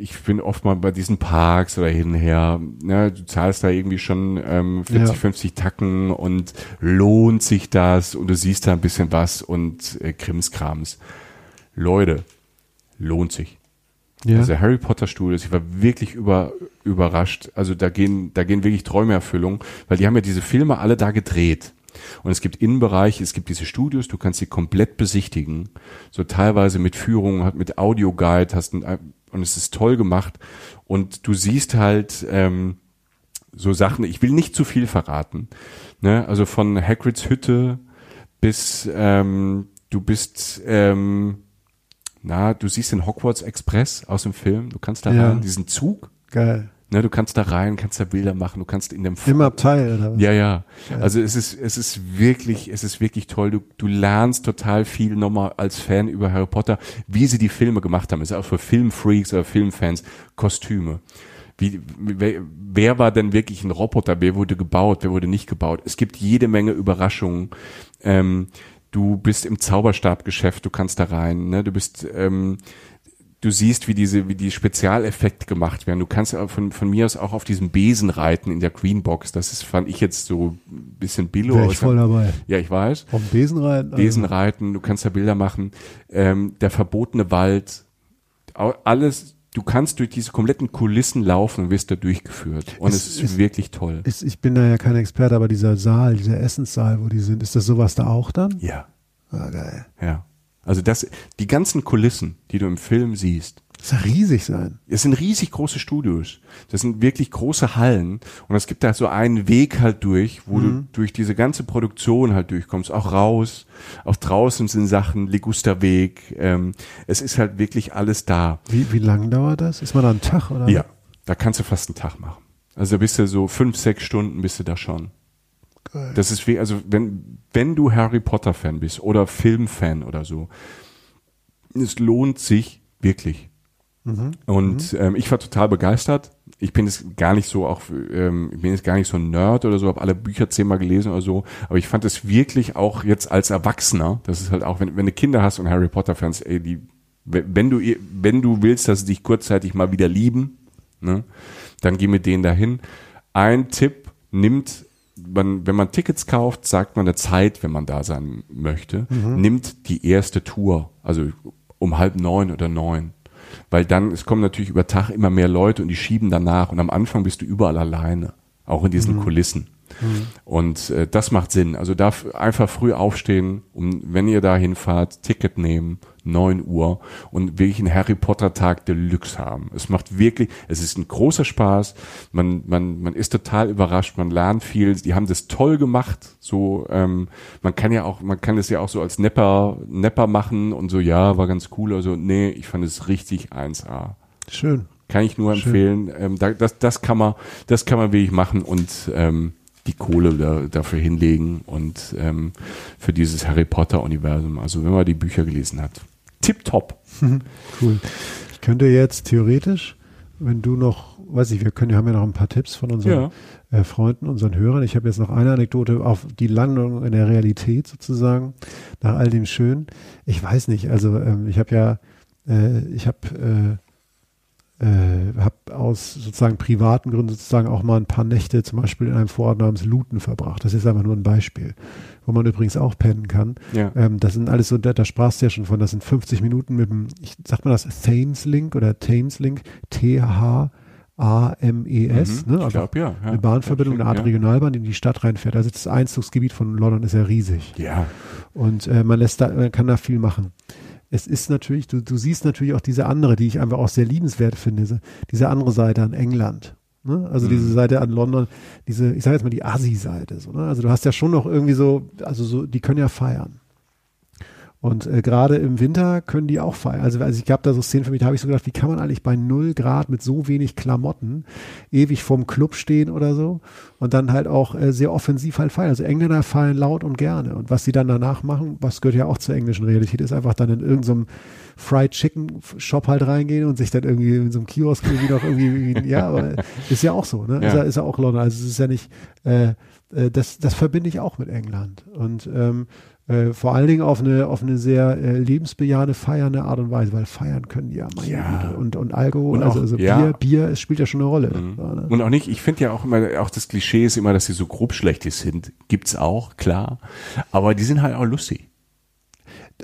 Speaker 2: Ich bin oft mal bei diesen Parks oder hinher, ne, du zahlst da irgendwie schon ähm, 40, ja. 50 Tacken und lohnt sich das und du siehst da ein bisschen was und äh, Krimskrams. Leute, lohnt sich. Ja. Also Harry Potter Studios, ich war wirklich über, überrascht. Also da gehen, da gehen wirklich Träumeerfüllung, weil die haben ja diese Filme alle da gedreht. Und es gibt Innenbereiche, es gibt diese Studios, du kannst sie komplett besichtigen. So teilweise mit Führung, mit Audioguide, hast ein, und es ist toll gemacht. Und du siehst halt ähm, so Sachen, ich will nicht zu viel verraten. Ne? Also von Hagrids Hütte bis ähm, du bist ähm, na, du siehst den Hogwarts Express aus dem Film, du kannst da ja. rein, diesen Zug.
Speaker 3: Geil.
Speaker 2: Ne, du kannst da rein, kannst da Bilder machen, du kannst in dem
Speaker 3: Im Abteil oder was?
Speaker 2: ja, ja. Also es ist, es ist wirklich, es ist wirklich toll. Du, du lernst total viel nochmal als Fan über Harry Potter, wie sie die Filme gemacht haben. Es ist auch für Filmfreaks oder Filmfans Kostüme. Wie, wer, wer war denn wirklich ein Roboter? Wer wurde gebaut? Wer wurde nicht gebaut? Es gibt jede Menge Überraschungen. Ähm, du bist im Zauberstabgeschäft, du kannst da rein. Ne? Du bist, ähm, du siehst, wie diese, wie die Spezialeffekte gemacht werden. Du kannst von, von mir aus auch auf diesem Besen reiten in der Greenbox. Das ist, fand ich jetzt so ein bisschen billo.
Speaker 3: Wäre ich voll dabei.
Speaker 2: Ja, ich weiß.
Speaker 3: Auf dem Besen reiten? also-
Speaker 2: Besen reiten, du kannst da Bilder machen. Ähm, der verbotene Wald, alles, du kannst durch diese kompletten Kulissen laufen und wirst da durchgeführt. Und
Speaker 3: Es
Speaker 2: es, ist,
Speaker 3: ist-
Speaker 2: wirklich toll.
Speaker 3: Ist, ich bin da ja kein Experte, aber dieser Saal, dieser Essenssaal, wo die sind, ist das sowas da auch dann?
Speaker 2: Ja,
Speaker 3: Ah, geil.
Speaker 2: ja. Also das, die ganzen Kulissen, die du im Film siehst,
Speaker 3: Das soll riesig sein.
Speaker 2: Es sind riesig große Studios. Das sind wirklich große Hallen. Und es gibt da so einen Weg halt durch, wo du durch diese ganze Produktion halt durchkommst. Auch raus. Auch draußen sind Sachen, Ligusterweg. Ähm, es ist halt wirklich alles da.
Speaker 3: Wie, wie lang dauert das? Ist man da einen Tag oder?
Speaker 2: Ja, da kannst du fast einen Tag machen. Also da bist du so fünf, sechs Stunden bist du da schon.
Speaker 3: Geil.
Speaker 2: Das ist wie, also wenn, wenn du Harry Potter Fan bist oder Filmfan oder so, es lohnt sich wirklich. Und ähm, ich war total begeistert. Ich bin jetzt gar nicht so auch, ähm, ich bin jetzt gar nicht so ein Nerd oder so, habe alle Bücher zehnmal gelesen oder so, aber ich fand es wirklich auch jetzt als Erwachsener, das ist halt auch, wenn, wenn du Kinder hast und Harry Potter Fans, ey, die, wenn du, wenn du willst, dass sie dich kurzzeitig mal wieder lieben, ne, dann geh mit denen dahin. Ein Tipp, nimmt, man, wenn man Tickets kauft, sagt man eine Zeit, wenn man da sein möchte, nimmt die erste Tour, also um halb neun oder neun. Weil dann, es kommen natürlich über Tag immer mehr Leute und die schieben danach und am Anfang bist du überall alleine, auch in diesen Kulissen. Und äh, das macht Sinn. Also da f- einfach früh aufstehen, um, wenn ihr da hinfahrt, Ticket nehmen, 9 Uhr und wirklich einen Harry Potter Tag Deluxe haben. Es macht wirklich, es ist ein großer Spaß. Man, man, man ist total überrascht, man lernt viel. Die haben das toll gemacht. So, ähm, man kann ja auch, man kann das ja auch so als Nepper, Nepper machen und so, ja, war ganz cool. Also, nee, ich fand es richtig 1A.
Speaker 3: Schön.
Speaker 2: Kann ich nur empfehlen. Ähm, da, das, das kann man, das kann man wirklich machen und ähm, die Kohle da, dafür hinlegen und ähm, für dieses Harry Potter Universum. Also wenn man die Bücher gelesen hat, tipptopp.
Speaker 3: Cool. Ich könnte jetzt theoretisch, wenn du noch, weiß ich, wir können, wir haben ja noch ein paar Tipps von unseren äh, Freunden, unseren Hörern. Ich habe jetzt noch eine Anekdote auf die Landung in der Realität sozusagen, nach all dem Schön. Ich weiß nicht, also ähm, ich habe ja, äh, ich habe äh, äh, habe aus sozusagen privaten Gründen sozusagen auch mal ein paar Nächte zum Beispiel in einem Vorort namens Luton verbracht. Das ist einfach nur ein Beispiel, wo man übrigens auch pennen kann.
Speaker 2: Ja.
Speaker 3: Ähm, das sind alles so, da, da sprachst du ja schon von, das sind 50 Minuten mit dem, ich sag mal das Thames Link oder Thames Link, T-H-A-M-E-S,
Speaker 2: Mhm,
Speaker 3: ne?
Speaker 2: ich
Speaker 3: Also
Speaker 2: glaub, ja, ja.
Speaker 3: eine Bahnverbindung, eine Art
Speaker 2: Ja.
Speaker 3: Regionalbahn, die in die Stadt reinfährt. Also das Einzugsgebiet von London ist ja riesig.
Speaker 2: Ja,
Speaker 3: Und äh, man lässt da, man kann da viel machen. Es ist natürlich, du, du siehst natürlich auch diese andere, die ich einfach auch sehr liebenswert finde, diese, diese andere Seite an England. Ne? Also diese Seite an London, diese, ich sage jetzt mal die Assi-Seite. So, ne? Also du hast ja schon noch irgendwie so, also so, die können ja feiern. Und äh, gerade im Winter können die auch feiern. Also, also ich gab da so Szenen für mich, da habe ich so gedacht, wie kann man eigentlich bei null Grad mit so wenig Klamotten ewig vorm Club stehen oder so und dann halt auch äh, sehr offensiv halt feiern. Also Engländer feiern laut und gerne. Und was sie dann danach machen, was gehört ja auch zur englischen Realität, ist einfach dann in irgendeinem Fried Chicken Shop halt reingehen und sich dann irgendwie in so einem Kiosk irgendwie noch irgendwie, ja, aber ist ja auch so, ne?
Speaker 2: Ja.
Speaker 3: Ist, ja, ist ja auch London. Also es ist ja nicht, äh, äh, das, das verbinde ich auch mit England. Und ähm, äh, vor allen Dingen auf eine, auf eine sehr äh, lebensbejahende, feiernde Art und Weise, weil feiern können die ja, meine
Speaker 2: Ja.
Speaker 3: Güte. Und, und Alkohol,
Speaker 2: Und
Speaker 3: also,
Speaker 2: auch-
Speaker 3: also
Speaker 2: ja.
Speaker 3: Bier, Bier, es spielt ja schon eine Rolle.
Speaker 2: Mhm.
Speaker 3: So, ne?
Speaker 2: Und auch nicht, ich finde ja auch immer, auch das Klischee ist immer, dass sie so grobschlächtig sind. Gibt's auch, klar. Aber die sind halt auch lustig.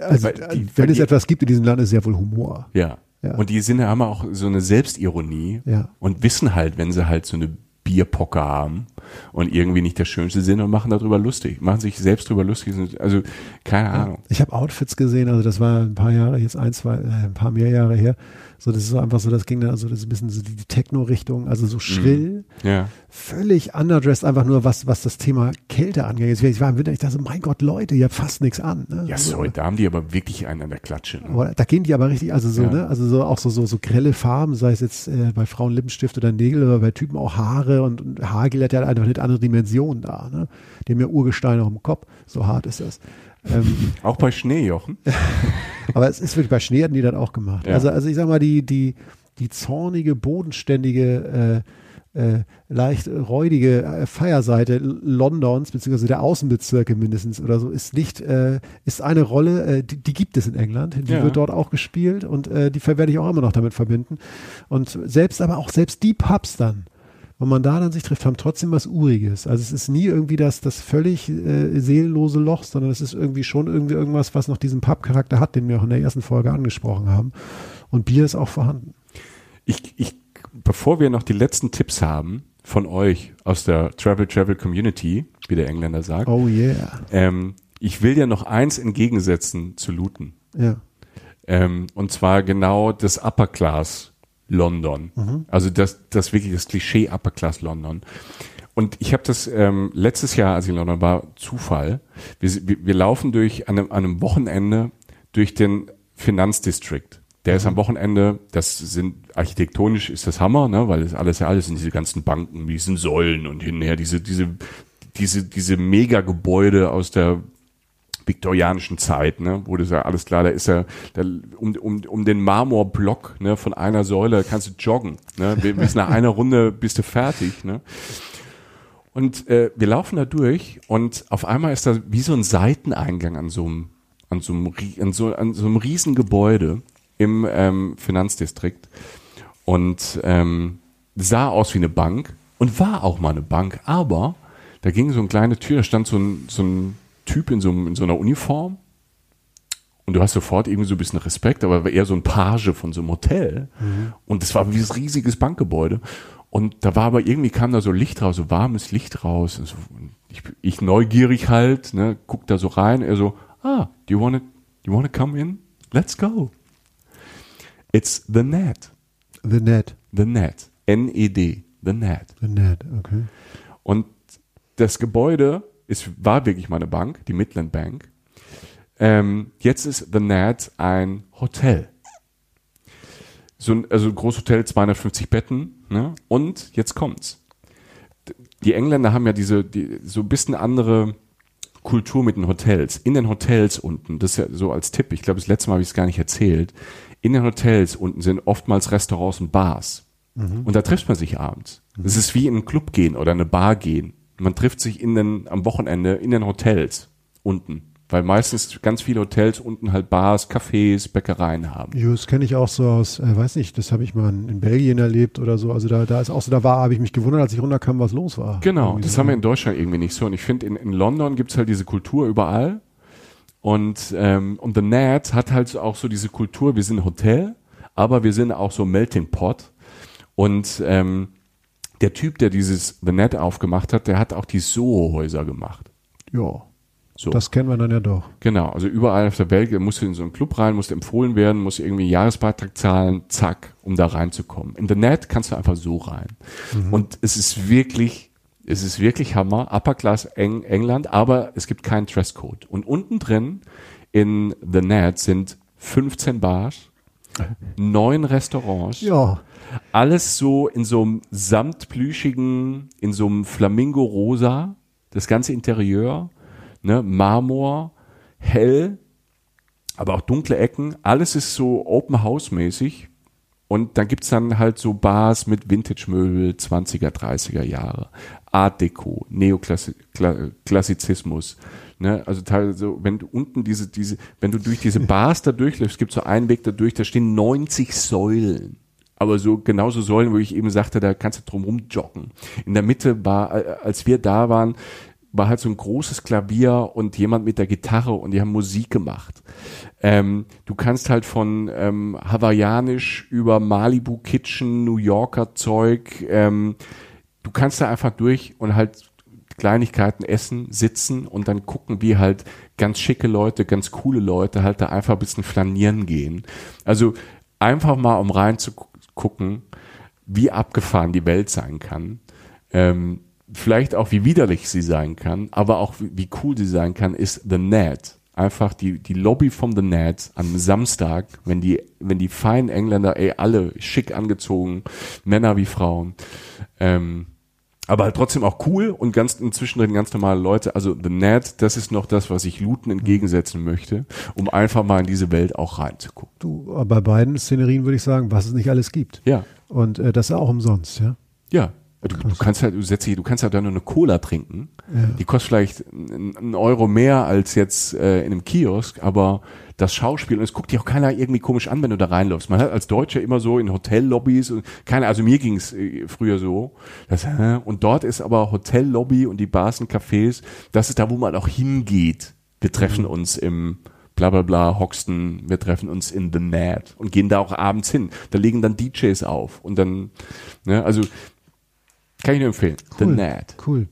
Speaker 3: Also,
Speaker 2: weil die-
Speaker 3: wenn es
Speaker 2: die-
Speaker 3: etwas gibt in diesem Land, ist es ja wohl Humor.
Speaker 2: Ja.
Speaker 3: Ja.
Speaker 2: Und die sind, haben auch so eine Selbstironie
Speaker 3: Ja.
Speaker 2: und wissen halt, wenn sie halt so eine Bierpocker haben und irgendwie nicht der Schönste sind und machen darüber lustig, machen sich selbst darüber lustig. Also keine Ahnung.
Speaker 3: Ich habe Outfits gesehen, also das war ein paar Jahre, jetzt ein, zwei, äh, ein paar mehr Jahre her. So, das ist so einfach so, das ging dann, also das ist ein bisschen so die, Techno-Richtung, also so schrill,
Speaker 2: Ja.
Speaker 3: völlig underdressed, einfach nur was, was das Thema Kälte angeht. Ich war im Winter, ich dachte so, mein Gott, Leute, ihr habt fast nichts an. Ne?
Speaker 2: Ja,
Speaker 3: So.
Speaker 2: sorry, da haben die aber wirklich einen an der Klatsche. Ne?
Speaker 3: Da gehen die aber richtig, also so,
Speaker 2: Ja.
Speaker 3: ne, also so auch so, so, so grelle Farben, sei es jetzt äh, bei Frauen Lippenstift oder Nägel oder bei Typen auch Haare und, und Haargel hat ja eine andere Dimension da, ne? Die haben ja Urgesteine auf dem Kopf, so hart ist das. Ähm,
Speaker 2: Auch bei Schneejochen.
Speaker 3: aber es ist wirklich, bei Schnee hatten die das auch gemacht.
Speaker 2: Ja.
Speaker 3: Also, also ich sag mal, die, die, die zornige, bodenständige, äh, äh, leicht räudige äh, Feierseite Londons, beziehungsweise der Außenbezirke mindestens oder so, ist nicht, äh, ist eine Rolle, äh, die, die gibt es in England, die
Speaker 2: Ja.
Speaker 3: wird dort auch gespielt und äh, die werde ich auch immer noch damit verbinden. Und selbst, aber auch selbst die Pubs dann, wenn man da dann sich trifft, haben trotzdem was Uriges. Also es ist nie irgendwie das, das völlig äh, seelenlose Loch, sondern es ist irgendwie schon irgendwie irgendwas, was noch diesen Pub-Charakter hat, den wir auch in der ersten Folge angesprochen haben. Und Bier ist auch vorhanden.
Speaker 2: Ich, ich, bevor wir noch die letzten Tipps haben von euch aus der Travel Travel Community, wie der Engländer sagt,
Speaker 3: Oh yeah.
Speaker 2: ähm, ich will ja noch eins entgegensetzen zu Luton.
Speaker 3: Ja.
Speaker 2: Ähm, und zwar genau das Upper Class London. Also das, das wirklich das Klischee Upper Class London. Und ich habe das ähm, letztes Jahr, als ich in London war, Zufall. Wir, wir, wir laufen durch an einem, an einem Wochenende durch den Finanzdistrict. Der ist am Wochenende, das sind architektonisch ist das Hammer, ne, weil es alles ja alles sind diese ganzen Banken, diesen Säulen und hinher diese diese diese diese Megagebäude aus der viktorianischen Zeit, ne, wo das ja alles klar, da ist ja da, um, um, um den Marmorblock ne, von einer Säule kannst du joggen. Ne, bis nach einer Runde bist du fertig. Ne. Und äh, wir laufen da durch und auf einmal ist da wie so ein Seiteneingang an so einem, an so einem, an so, an so einem riesen Gebäude im ähm, Finanzdistrikt und ähm, sah aus wie eine Bank und war auch mal eine Bank, aber da ging so eine kleine Tür, da stand so ein, so ein Typ in so, in so einer Uniform und du hast sofort irgendwie so ein bisschen Respekt, aber war eher so ein Page von so einem Hotel. Und das war wie ein riesiges Bankgebäude. Und da war aber irgendwie kam da so Licht raus, so warmes Licht raus. Und so, ich, ich neugierig halt, ne, guck da so rein. Er so, ah, do you wanna, you wanna come in? Let's go. It's the net.
Speaker 3: The Net.
Speaker 2: The net. N-E-D. The net.
Speaker 3: The Net, okay.
Speaker 2: Und das Gebäude ist, war wirklich mal eine Bank, die Midland Bank. Ähm, jetzt ist The Net ein Hotel. So ein, also ein Großhotel, 250 Betten. Ne? Und jetzt kommt's. Die Engländer haben ja diese, die, so ein bisschen andere Kultur mit den Hotels. In den Hotels unten, das ist ja so als Tipp, ich glaube, das letzte Mal habe ich es gar nicht erzählt. In den Hotels unten sind oftmals Restaurants und Bars. Und da trifft man sich abends. Das ist wie in einen Club gehen oder eine Bar gehen. Man trifft sich in den, am Wochenende in den Hotels unten. Weil meistens ganz viele Hotels unten halt Bars, Cafés, Bäckereien haben.
Speaker 3: Jo, das kenne ich auch so aus, äh, weiß nicht, das habe ich mal in, in Belgien erlebt oder so. Also da, da ist auch so, da war, habe ich mich gewundert, als ich runterkam, was los war.
Speaker 2: Genau,
Speaker 3: Irgendwie
Speaker 2: das
Speaker 3: so.
Speaker 2: haben wir in Deutschland irgendwie nicht so. Und ich finde, in, in London gibt's halt diese Kultur überall. Und, ähm, und The Net hat halt auch so diese Kultur, wir sind Hotel, aber wir sind auch so Melting Pot. Und ähm, der Typ, der dieses The Net aufgemacht hat, der hat auch die Soho-Häuser gemacht.
Speaker 3: Ja,
Speaker 2: So.
Speaker 3: das kennen wir dann ja doch.
Speaker 2: Genau, also überall auf der Welt musst du in so einen Club rein, musst empfohlen werden, musst irgendwie einen Jahresbeitrag zahlen, zack, um da reinzukommen. In The Net kannst du einfach so rein. Und es ist wirklich, es ist wirklich Hammer, Upper Class Eng England, aber es gibt keinen Dresscode. Und unten drin in The Net sind 15 Bars, neun Restaurants,
Speaker 3: Ja,
Speaker 2: alles so in so einem samtplüschigen, in so einem Flamingo-Rosa, das ganze Interieur, ne, Marmor, hell, aber auch dunkle Ecken, alles ist so Open House mäßig. Und dann gibt's dann halt so Bars mit Vintage-Möbel, 20er, 30er Jahre, Art Deco, Neoklassizismus. Ne? Also teilweise, wenn du unten diese, diese, wenn du durch diese Bars da durchläufst, gibt's so einen Weg da durch, da stehen 90 Säulen. Aber so genauso Säulen, wo ich eben sagte, da kannst du drumrum joggen. In der Mitte war, äh, als wir da waren, war halt so ein großes Klavier und jemand mit der Gitarre und die haben Musik gemacht. Ähm, du kannst halt von ähm, hawaiianisch über Malibu Kitchen, New Yorker Zeug, ähm, du kannst da einfach durch und halt Kleinigkeiten essen, sitzen und dann gucken, wie halt ganz schicke Leute, ganz coole Leute halt da einfach ein bisschen flanieren gehen. Also einfach mal um reinzugucken, wie abgefahren die Welt sein kann. Ähm, vielleicht auch wie widerlich sie sein kann, aber auch wie, cool sie sein kann, ist The Net einfach die, die Lobby von The Net am Samstag, wenn die, wenn die feinen Engländer, ey, alle schick angezogen, Männer wie Frauen, ähm, aber halt trotzdem auch cool und ganz inzwischen drin ganz normale Leute. Also The Net, das ist noch das, was ich Luton entgegensetzen möchte, um einfach mal in diese Welt auch reinzugucken.
Speaker 3: Du, bei beiden Szenerien würde ich sagen, was es nicht alles gibt.
Speaker 2: Ja.
Speaker 3: Und äh, das ist auch umsonst, ja.
Speaker 2: Ja. Du, du kannst halt, du setzt dich, du kannst halt dann nur eine Cola trinken.
Speaker 3: Ja.
Speaker 2: Die kostet vielleicht einen Euro mehr als jetzt äh, in einem Kiosk, aber das Schauspiel und es guckt dich auch keiner irgendwie komisch an, wenn du da reinläufst. Man hat als Deutscher immer so in Hotellobbys und keine, also mir ging's äh, früher so. Das, hä? und dort ist aber Hotellobby und die Bars und Cafés, das ist da, wo man auch hingeht. Wir treffen
Speaker 3: Mhm.
Speaker 2: uns im bla bla bla Hoxton, wir treffen uns in The Net und gehen da auch abends hin. Da legen dann DJs auf und dann, ne, also kann ich nur empfehlen. The
Speaker 3: Cool.
Speaker 2: Net.
Speaker 3: Cool.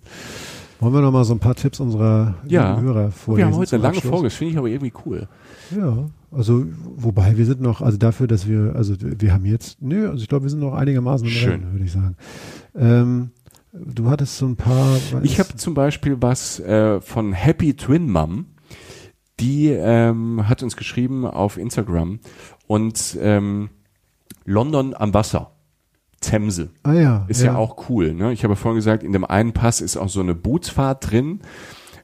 Speaker 3: Wollen wir noch mal so ein paar Tipps unserer
Speaker 2: Ja.
Speaker 3: Hörer
Speaker 2: Wir
Speaker 3: vorlesen?
Speaker 2: haben heute eine lange? Folge, das finde ich aber irgendwie cool.
Speaker 3: Ja, also wobei wir sind noch, also dafür, dass wir, also wir haben jetzt, nö, also ich glaube, wir sind noch einigermaßen im
Speaker 2: Schön.
Speaker 3: Rennen, würde ich sagen. Ähm, du hattest so ein paar.
Speaker 2: Ich habe zum Beispiel was äh, von Happy Twin Mom. Die ähm, hat uns geschrieben auf Instagram und ähm, London am Wasser. Themse.
Speaker 3: ah ja,
Speaker 2: Ist ja, auch cool. Ne? Ich habe vorhin gesagt, in dem einen Pass ist auch so eine Bootsfahrt drin.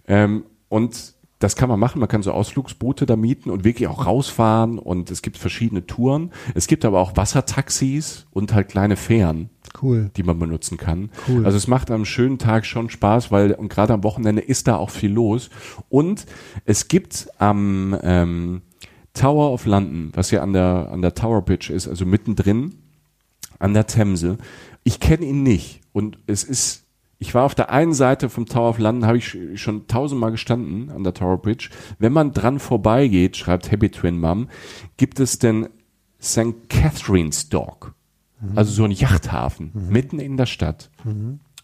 Speaker 2: Ähm, und das kann man machen. Man kann so Ausflugsboote da mieten und wirklich auch rausfahren. Und es gibt verschiedene Touren. Es gibt aber auch Wassertaxis und halt kleine Fähren
Speaker 3: cool.
Speaker 2: die man benutzen kann.
Speaker 3: Cool.
Speaker 2: Also es macht am schönen Tag schon Spaß, weil und gerade am Wochenende ist da auch viel los. Und es gibt am ähm, Tower of London, was ja an der an der Tower Bridge ist, also mittendrin an der Themse. Ich kenne ihn nicht und es ist ich war auf der einen Seite vom Tower of London, habe ich sch- schon tausendmal gestanden an der Tower Bridge. Wenn man dran vorbeigeht, schreibt Happy Twin Mom, gibt es den St. Catherine's Dock. Also so ein Yachthafen mitten in der Stadt.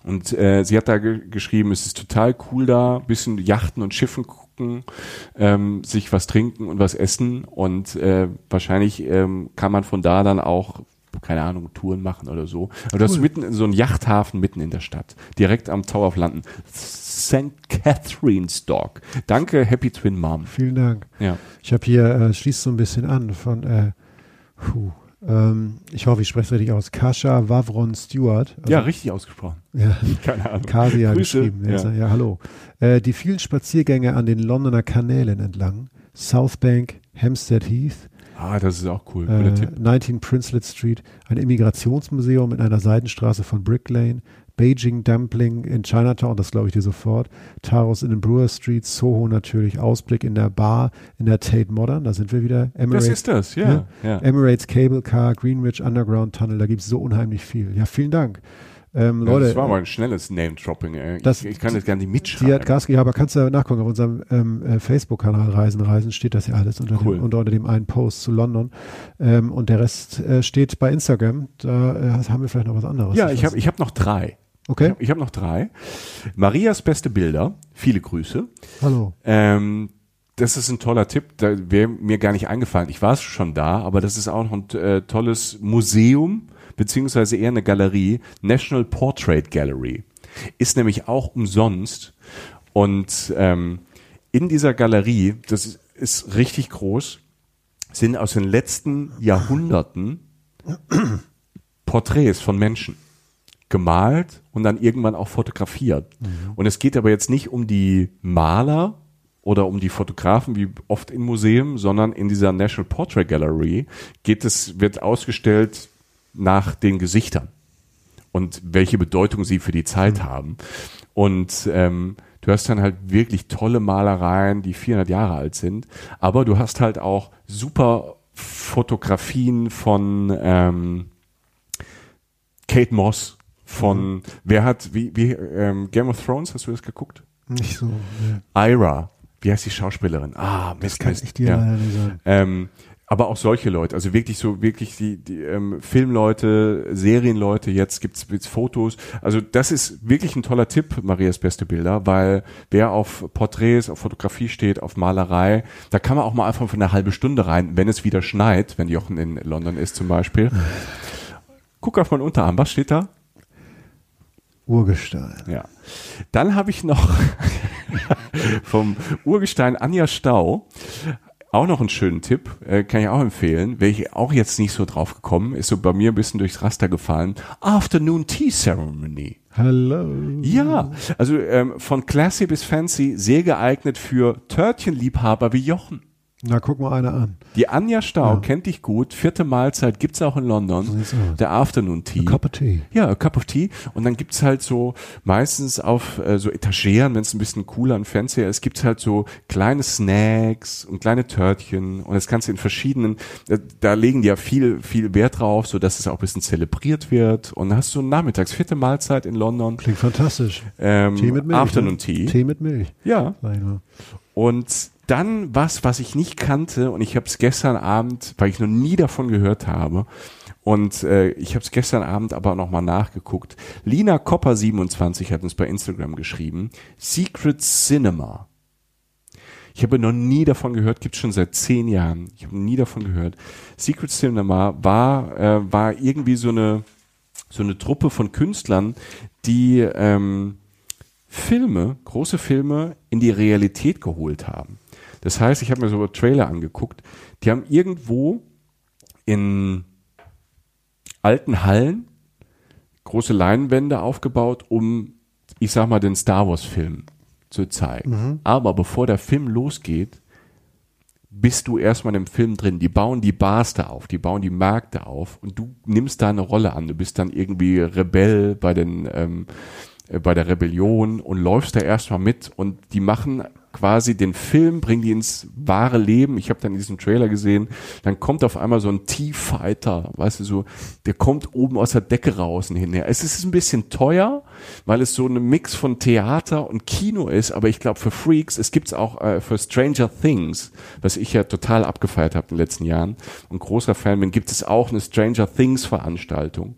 Speaker 2: Und äh, sie hat da ge geschrieben, es ist total cool da, bisschen Yachten und Schiffen gucken, ähm, sich was trinken und was essen und äh, wahrscheinlich ähm, kann man von da dann auch keine Ahnung, Touren machen oder so. Aber das ist mitten in so ein Yachthafen mitten in der Stadt, direkt am Tower of London. St. Catherine's Dock. Danke, Happy Twin Mom.
Speaker 3: Vielen Dank.
Speaker 2: Ja.
Speaker 3: Ich habe hier, äh, schließt so ein bisschen an von, äh, puh, ähm, ich hoffe, ich spreche es richtig aus, Kascha Wavron Stewart. Also,
Speaker 2: ja, richtig ausgesprochen.
Speaker 3: ja.
Speaker 2: Keine Ahnung.
Speaker 3: Kasia geschrieben. Ja,
Speaker 2: Ja.
Speaker 3: ja. hallo. Äh, die vielen Spaziergänge an den Londoner Kanälen entlang, Southbank, Hampstead Heath,
Speaker 2: Ah, das ist auch cool.
Speaker 3: Äh,
Speaker 2: Tipp.
Speaker 3: 19 Princelet Street, ein Immigrationsmuseum in einer Seitenstraße von Brick Lane, Beijing Dumpling in Chinatown, das glaube ich dir sofort, Taros in den Brewer Street, Soho natürlich, Ausblick in der Bar, in der Tate Modern, da sind wir wieder,
Speaker 2: Das
Speaker 3: Emirates,
Speaker 2: ist das, ja. ja.
Speaker 3: Emirates Cable Car, Greenwich Underground Tunnel, da gibt es so unheimlich viel. Ja, vielen Dank. Ähm,
Speaker 2: Ja,
Speaker 3: Leute,
Speaker 2: das war mal ein schnelles Name-Dropping. ey.
Speaker 3: Das-
Speaker 2: ich, ich kann das gar nicht
Speaker 3: Die
Speaker 2: mitschreiben.
Speaker 3: hat Gas gegeben, aber kannst du nachgucken, auf unserem ähm, äh, Facebook-Kanal Reisen, Reisen steht das ja alles unter,
Speaker 2: Cool.
Speaker 3: dem, unter, unter dem einen Post zu London. Ähm, und der Rest äh, steht bei Instagram. Da äh, haben wir vielleicht noch was anderes.
Speaker 2: ja, ich
Speaker 3: weiß
Speaker 2: habe ich hab noch drei.
Speaker 3: Okay,
Speaker 2: Ich habe noch drei. Marias beste Bilder. Viele Grüße.
Speaker 3: hallo.
Speaker 2: Ähm, das ist ein toller Tipp. Da wäre mir gar nicht eingefallen. Ich war schon da, aber das ist auch noch ein äh, tolles Museum, beziehungsweise eher eine Galerie. National Portrait Gallery. Ist nämlich auch umsonst. Und ähm, in dieser Galerie, das ist, ist richtig groß, sind aus den letzten Jahrhunderten Porträts von Menschen gemalt und dann irgendwann auch fotografiert. Und es geht aber jetzt nicht um die Maler oder um die Fotografen wie oft in Museen, sondern in dieser National Portrait Gallery geht es, wird ausgestellt nach den Gesichtern und welche Bedeutung sie für die Zeit haben. Und ähm, du hast dann halt wirklich tolle Malereien, die 400 Jahre alt sind, aber du hast halt auch super Fotografien von ähm, Kate Moss, von wer hat, wie, wie ähm, Game of Thrones, hast du das geguckt?
Speaker 3: Nicht so. Nee.
Speaker 2: Ira, wie heißt die Schauspielerin? Ah, Mist,
Speaker 3: Kann
Speaker 2: Mist.
Speaker 3: ich dir
Speaker 2: ja.
Speaker 3: leider nicht sagen.
Speaker 2: Ähm, aber auch solche Leute, also wirklich so, wirklich die, die ähm, Filmleute, Serienleute, jetzt gibt's jetzt Fotos. Also das ist wirklich ein toller Tipp, Marias beste Bilder, weil wer auf Porträts, auf Fotografie steht, auf Malerei, da kann man auch mal einfach für eine halbe Stunde rein, wenn es wieder schneit, wenn Jochen in London ist zum Beispiel. Guck auf meinen Unterarm, was steht da?
Speaker 3: Urgestein.
Speaker 2: Ja. Dann habe ich noch vom Urgestein Anja Stau auch noch einen schönen Tipp, äh, kann ich auch empfehlen, wäre ich auch jetzt nicht so drauf gekommen, ist so bei mir ein bisschen durchs Raster gefallen. Afternoon Tea Ceremony.
Speaker 3: Hallo.
Speaker 2: Ja, also ähm, von Classy bis Fancy sehr geeignet für Törtchenliebhaber wie Jochen.
Speaker 3: Na, guck mal einer an.
Speaker 2: Die Anja Stau
Speaker 3: Ja.
Speaker 2: kennt dich gut. Vierte Mahlzeit gibt's auch in London.
Speaker 3: So.
Speaker 2: Der Afternoon Tea.
Speaker 3: A cup of tea.
Speaker 2: Ja, a cup of tea. Und dann gibt's halt so meistens auf äh, so Etageren, wenn es ein bisschen cooler und fancier ist, gibt's halt so kleine Snacks und kleine Törtchen. Und das kannst du in verschiedenen, da, da legen die ja viel, viel Wert drauf, so dass es auch ein bisschen zelebriert wird. Und dann hast du nachmittags vierte Mahlzeit in London.
Speaker 3: Klingt fantastisch.
Speaker 2: Ähm,
Speaker 3: Tee mit Milch.
Speaker 2: Afternoon
Speaker 3: ne?
Speaker 2: Tea.
Speaker 3: Tee mit Milch.
Speaker 2: Ja. Und dann was, was ich nicht kannte und ich habe es gestern Abend, weil ich noch nie davon gehört habe und äh, ich habe es gestern Abend aber nochmal nachgeguckt. Lina Kopper 27 hat uns bei Instagram geschrieben, Secret Cinema. Ich habe noch nie davon gehört, gibt schon seit zehn Jahren. Ich habe nie davon gehört. Secret Cinema war äh, war irgendwie so eine so eine Truppe von Künstlern, die ähm, Filme, große Filme in die Realität geholt haben. Das heißt, ich habe mir so Trailer angeguckt, die haben irgendwo in alten Hallen große Leinwände aufgebaut, um, ich sag mal, den Star Wars Film zu zeigen. Aber bevor der Film losgeht, bist du erstmal im Film drin. Die bauen die Bars da auf, die bauen die Märkte auf und du nimmst da eine Rolle an. Du bist dann irgendwie Rebell bei den ähm, äh, bei der Rebellion und läufst da erstmal mit und die machen quasi den Film, bringen die ins wahre Leben. Ich habe dann diesen Trailer gesehen, dann kommt auf einmal so ein T-Fighter, weißt du, so, der kommt oben aus der Decke raus und hinher. Es ist ein bisschen teuer, weil es so ein Mix von Theater und Kino ist, aber ich glaube für Freaks, es gibt's auch äh, für Stranger Things, was ich ja total abgefeiert habe in den letzten Jahren und großer Fan bin, gibt es auch eine Stranger Things Veranstaltung.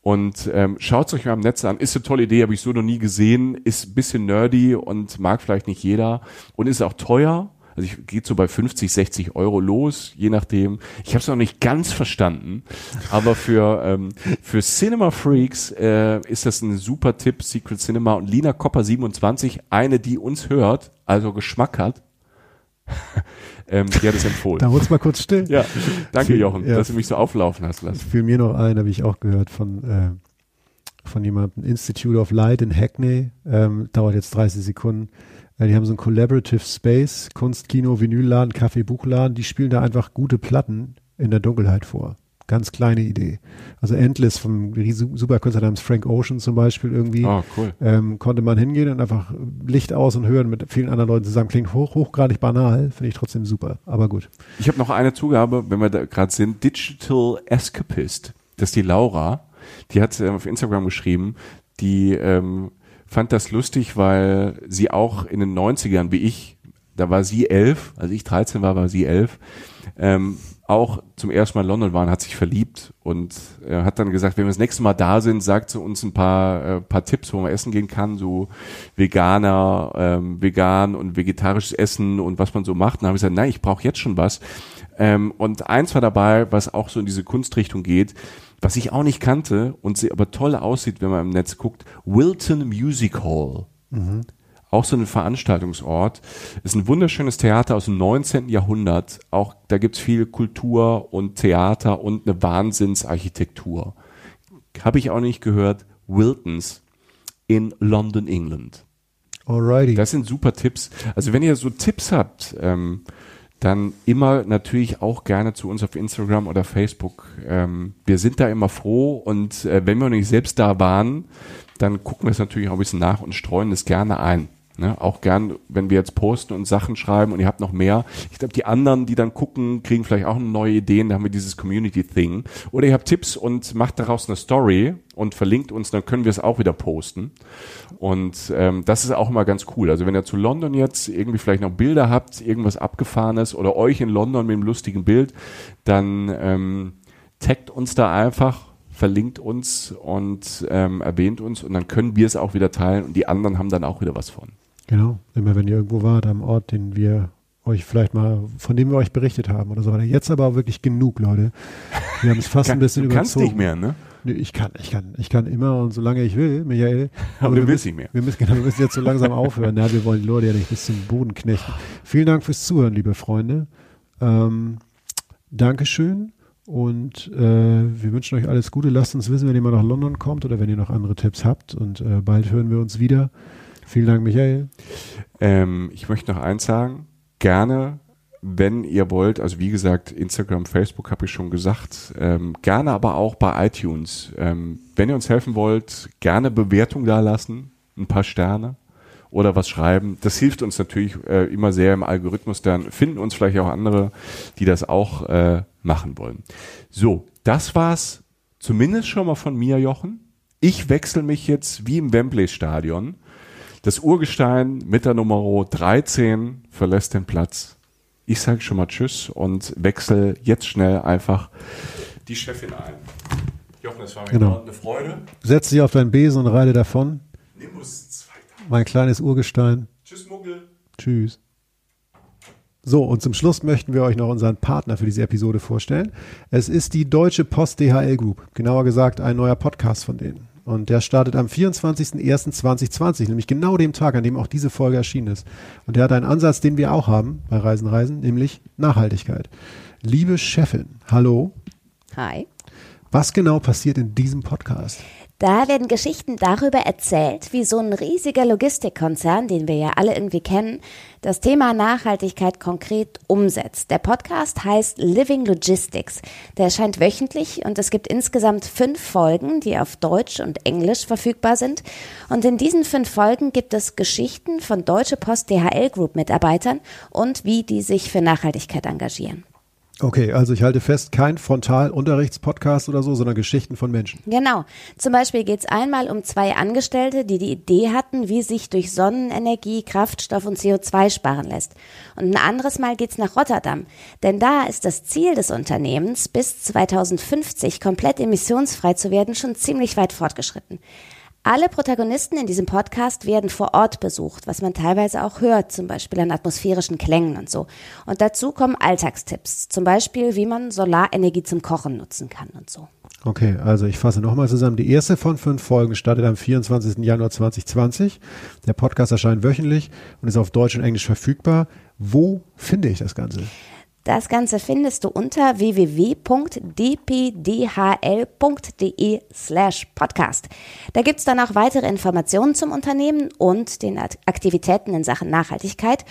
Speaker 2: Und ähm, schaut euch mal im Netz an. Ist eine tolle Idee, habe ich so noch nie gesehen. Ist bisschen nerdy und mag vielleicht nicht jeder. Und ist auch teuer. Also ich geht so bei 50, 60 Euro los, je nachdem. Ich habe es noch nicht ganz verstanden, aber für ähm, für Cinema Freaks äh, ist das ein super Tipp, Secret Cinema und Lina Kopper 27, eine, die uns hört, also Geschmack hat. ähm, die hat es empfohlen.
Speaker 3: Da wurde es mal kurz still.
Speaker 2: Ja, danke Jochen,
Speaker 3: Ja.
Speaker 2: dass du mich so auflaufen hast lassen.
Speaker 3: fiel mir noch ein, habe ich auch gehört von, äh, von jemandem, Institute of Light in Hackney, ähm, dauert jetzt 30 Sekunden. Äh, die haben so ein Collaborative Space, Kunst, Kino, Vinylladen, Kaffee, Buchladen, die spielen da einfach gute Platten in der Dunkelheit vor. Ganz kleine Idee. Also Endless vom Superkünstler namens Frank Ocean zum Beispiel irgendwie.
Speaker 2: Oh, cool.
Speaker 3: ähm, konnte man hingehen und einfach Licht aus und hören mit vielen anderen Leuten zusammen. Klingt hoch, hochgradig banal, finde ich trotzdem super. Aber gut.
Speaker 2: Ich habe noch eine Zugabe, wenn wir da gerade sind. Digital Escapist. Das ist die Laura. Die hat ähm, auf Instagram geschrieben, die ähm, fand das lustig, weil sie auch in den 90ern, wie ich, da war sie elf, als ich 13 war, war sie elf, ähm, auch zum ersten Mal in London waren, hat sich verliebt und äh, hat dann gesagt, wenn wir das nächste Mal da sind, sagt sie uns ein paar, äh, paar Tipps, wo man essen gehen kann, so Veganer, ähm, vegan und vegetarisches Essen und was man so macht. Dann habe ich gesagt, nein, ich brauche jetzt schon was. Ähm, und eins war dabei, was auch so in diese Kunstrichtung geht, was ich auch nicht kannte und sie aber toll aussieht, wenn man im Netz guckt, Wilton Music Hall. Auch so ein Veranstaltungsort. Ist ein wunderschönes Theater aus dem 19. Jahrhundert. Auch da gibt's viel Kultur und Theater und eine Wahnsinnsarchitektur. Habe ich auch nicht gehört. Wiltons in London, England.
Speaker 3: Alrighty.
Speaker 2: Das sind super Tipps. Also wenn ihr so Tipps habt, ähm, dann immer natürlich auch gerne zu uns auf Instagram oder Facebook. Ähm, wir sind da immer froh und äh, wenn wir nicht selbst da waren, dann gucken wir es natürlich auch ein bisschen nach und streuen es gerne ein. Ne? Auch gern, wenn wir jetzt posten und Sachen schreiben und ihr habt noch mehr. Ich glaube, die anderen, die dann gucken, kriegen vielleicht auch neue Ideen. Da haben wir dieses Community-Thing. Oder ihr habt Tipps und macht daraus eine Story und verlinkt uns, dann können wir es auch wieder posten. Und ähm, das ist auch immer ganz cool. Also wenn ihr zu London jetzt irgendwie vielleicht noch Bilder habt, irgendwas Abgefahrenes oder euch in London mit einem lustigen Bild, dann ähm, taggt uns da einfach verlinkt uns und ähm, erwähnt uns und dann können wir es auch wieder teilen und die anderen haben dann auch wieder was von.
Speaker 3: Genau, immer wenn ihr irgendwo wart am Ort, den wir euch vielleicht mal, von dem wir euch berichtet haben oder so weiter. Jetzt aber auch wirklich genug, Leute. Wir haben es fast
Speaker 2: kann,
Speaker 3: ein bisschen
Speaker 2: du
Speaker 3: überzogen.
Speaker 2: kannst nicht mehr, ne?
Speaker 3: Nee, ich kann, ich kann, ich kann immer und solange ich will, Michael.
Speaker 2: Aber
Speaker 3: wir
Speaker 2: du willst nicht mehr.
Speaker 3: Wir müssen, genau, wir müssen jetzt so langsam aufhören. Ja, wir wollen die Leute ja nicht bis zum Boden knechten. Vielen Dank fürs Zuhören, liebe Freunde. Ähm, Dankeschön. Und äh, wir wünschen euch alles Gute. Lasst uns wissen, wenn ihr mal nach London kommt oder wenn ihr noch andere Tipps habt. Und äh, bald hören wir uns wieder. Vielen Dank, Michael.
Speaker 2: Ähm, ich möchte noch eins sagen. Gerne, wenn ihr wollt, also wie gesagt, Instagram, Facebook habe ich schon gesagt, ähm, gerne aber auch bei iTunes. Ähm, wenn ihr uns helfen wollt, gerne Bewertung da lassen, ein paar Sterne oder was schreiben. Das hilft uns natürlich äh, immer sehr im Algorithmus. Dann finden uns vielleicht auch andere, die das auch äh, machen wollen. So, das war's zumindest schon mal von mir, Jochen. Ich wechsle mich jetzt wie im Wembley-Stadion. Das Urgestein mit der Nummer 13 verlässt den Platz. Ich sage schon mal Tschüss und wechsle jetzt schnell einfach die Chefin ein. Jochen, es war mir
Speaker 3: Genau.
Speaker 2: eine Freude.
Speaker 3: Setz dich auf deinen Besen und reite davon.
Speaker 2: Nimbus 2000.
Speaker 3: Mein kleines Urgestein.
Speaker 2: Tschüss, Muggel.
Speaker 3: Tschüss. So, und zum Schluss möchten wir euch noch unseren Partner für diese Episode vorstellen. Es ist die Deutsche Post DHL Group. Genauer gesagt, ein neuer Podcast von denen. Und der startet am 24.01.2020, nämlich genau dem Tag, an dem auch diese Folge erschienen ist. Und der hat einen Ansatz, den wir auch haben bei Reisen Reisen, nämlich Nachhaltigkeit. Liebe Chefin, hallo.
Speaker 4: Hi.
Speaker 3: Was genau passiert in diesem Podcast?
Speaker 4: Da werden Geschichten darüber erzählt, wie so ein riesiger Logistikkonzern, den wir ja alle irgendwie kennen, das Thema Nachhaltigkeit konkret umsetzt. Der Podcast heißt Living Logistics. Der erscheint wöchentlich und es gibt insgesamt fünf Folgen, die auf Deutsch und Englisch verfügbar sind. Und in diesen fünf Folgen gibt es Geschichten von Deutsche Post DHL Group Mitarbeitern und wie die sich für Nachhaltigkeit engagieren.
Speaker 3: Okay, also ich halte fest, kein Frontalunterrichtspodcast oder so, sondern Geschichten von Menschen.
Speaker 4: Genau. Zum Beispiel geht es einmal um zwei Angestellte, die die Idee hatten, wie sich durch Sonnenenergie Kraftstoff und CO2 sparen lässt. Und ein anderes Mal geht es nach Rotterdam. Denn da ist das Ziel des Unternehmens, bis 2050 komplett emissionsfrei zu werden, schon ziemlich weit fortgeschritten. Alle Protagonisten in diesem Podcast werden vor Ort besucht, was man teilweise auch hört, zum Beispiel an atmosphärischen Klängen und so. Und dazu kommen Alltagstipps, zum Beispiel, wie man Solarenergie zum Kochen nutzen kann und so.
Speaker 3: Okay, also ich fasse nochmal zusammen. Die erste von fünf Folgen startet am 24. Januar 2020. Der Podcast erscheint wöchentlich und ist auf Deutsch und Englisch verfügbar. Wo finde ich das Ganze?
Speaker 4: Das Ganze findest du unter www.dpdhl.de slash podcast. Da gibt's dann auch weitere Informationen zum Unternehmen und den Aktivitäten in Sachen Nachhaltigkeit.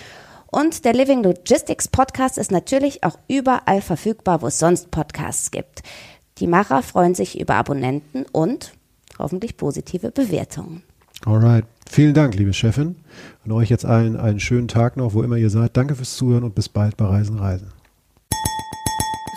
Speaker 4: Und der Living Logistics Podcast ist natürlich auch überall verfügbar, wo es sonst Podcasts gibt. Die Macher freuen sich über Abonnenten und hoffentlich positive Bewertungen.
Speaker 3: Alright. Vielen Dank, liebe Chefin. Und euch jetzt allen einen schönen Tag noch, wo immer ihr seid. Danke fürs Zuhören und bis bald bei Reisen Reisen.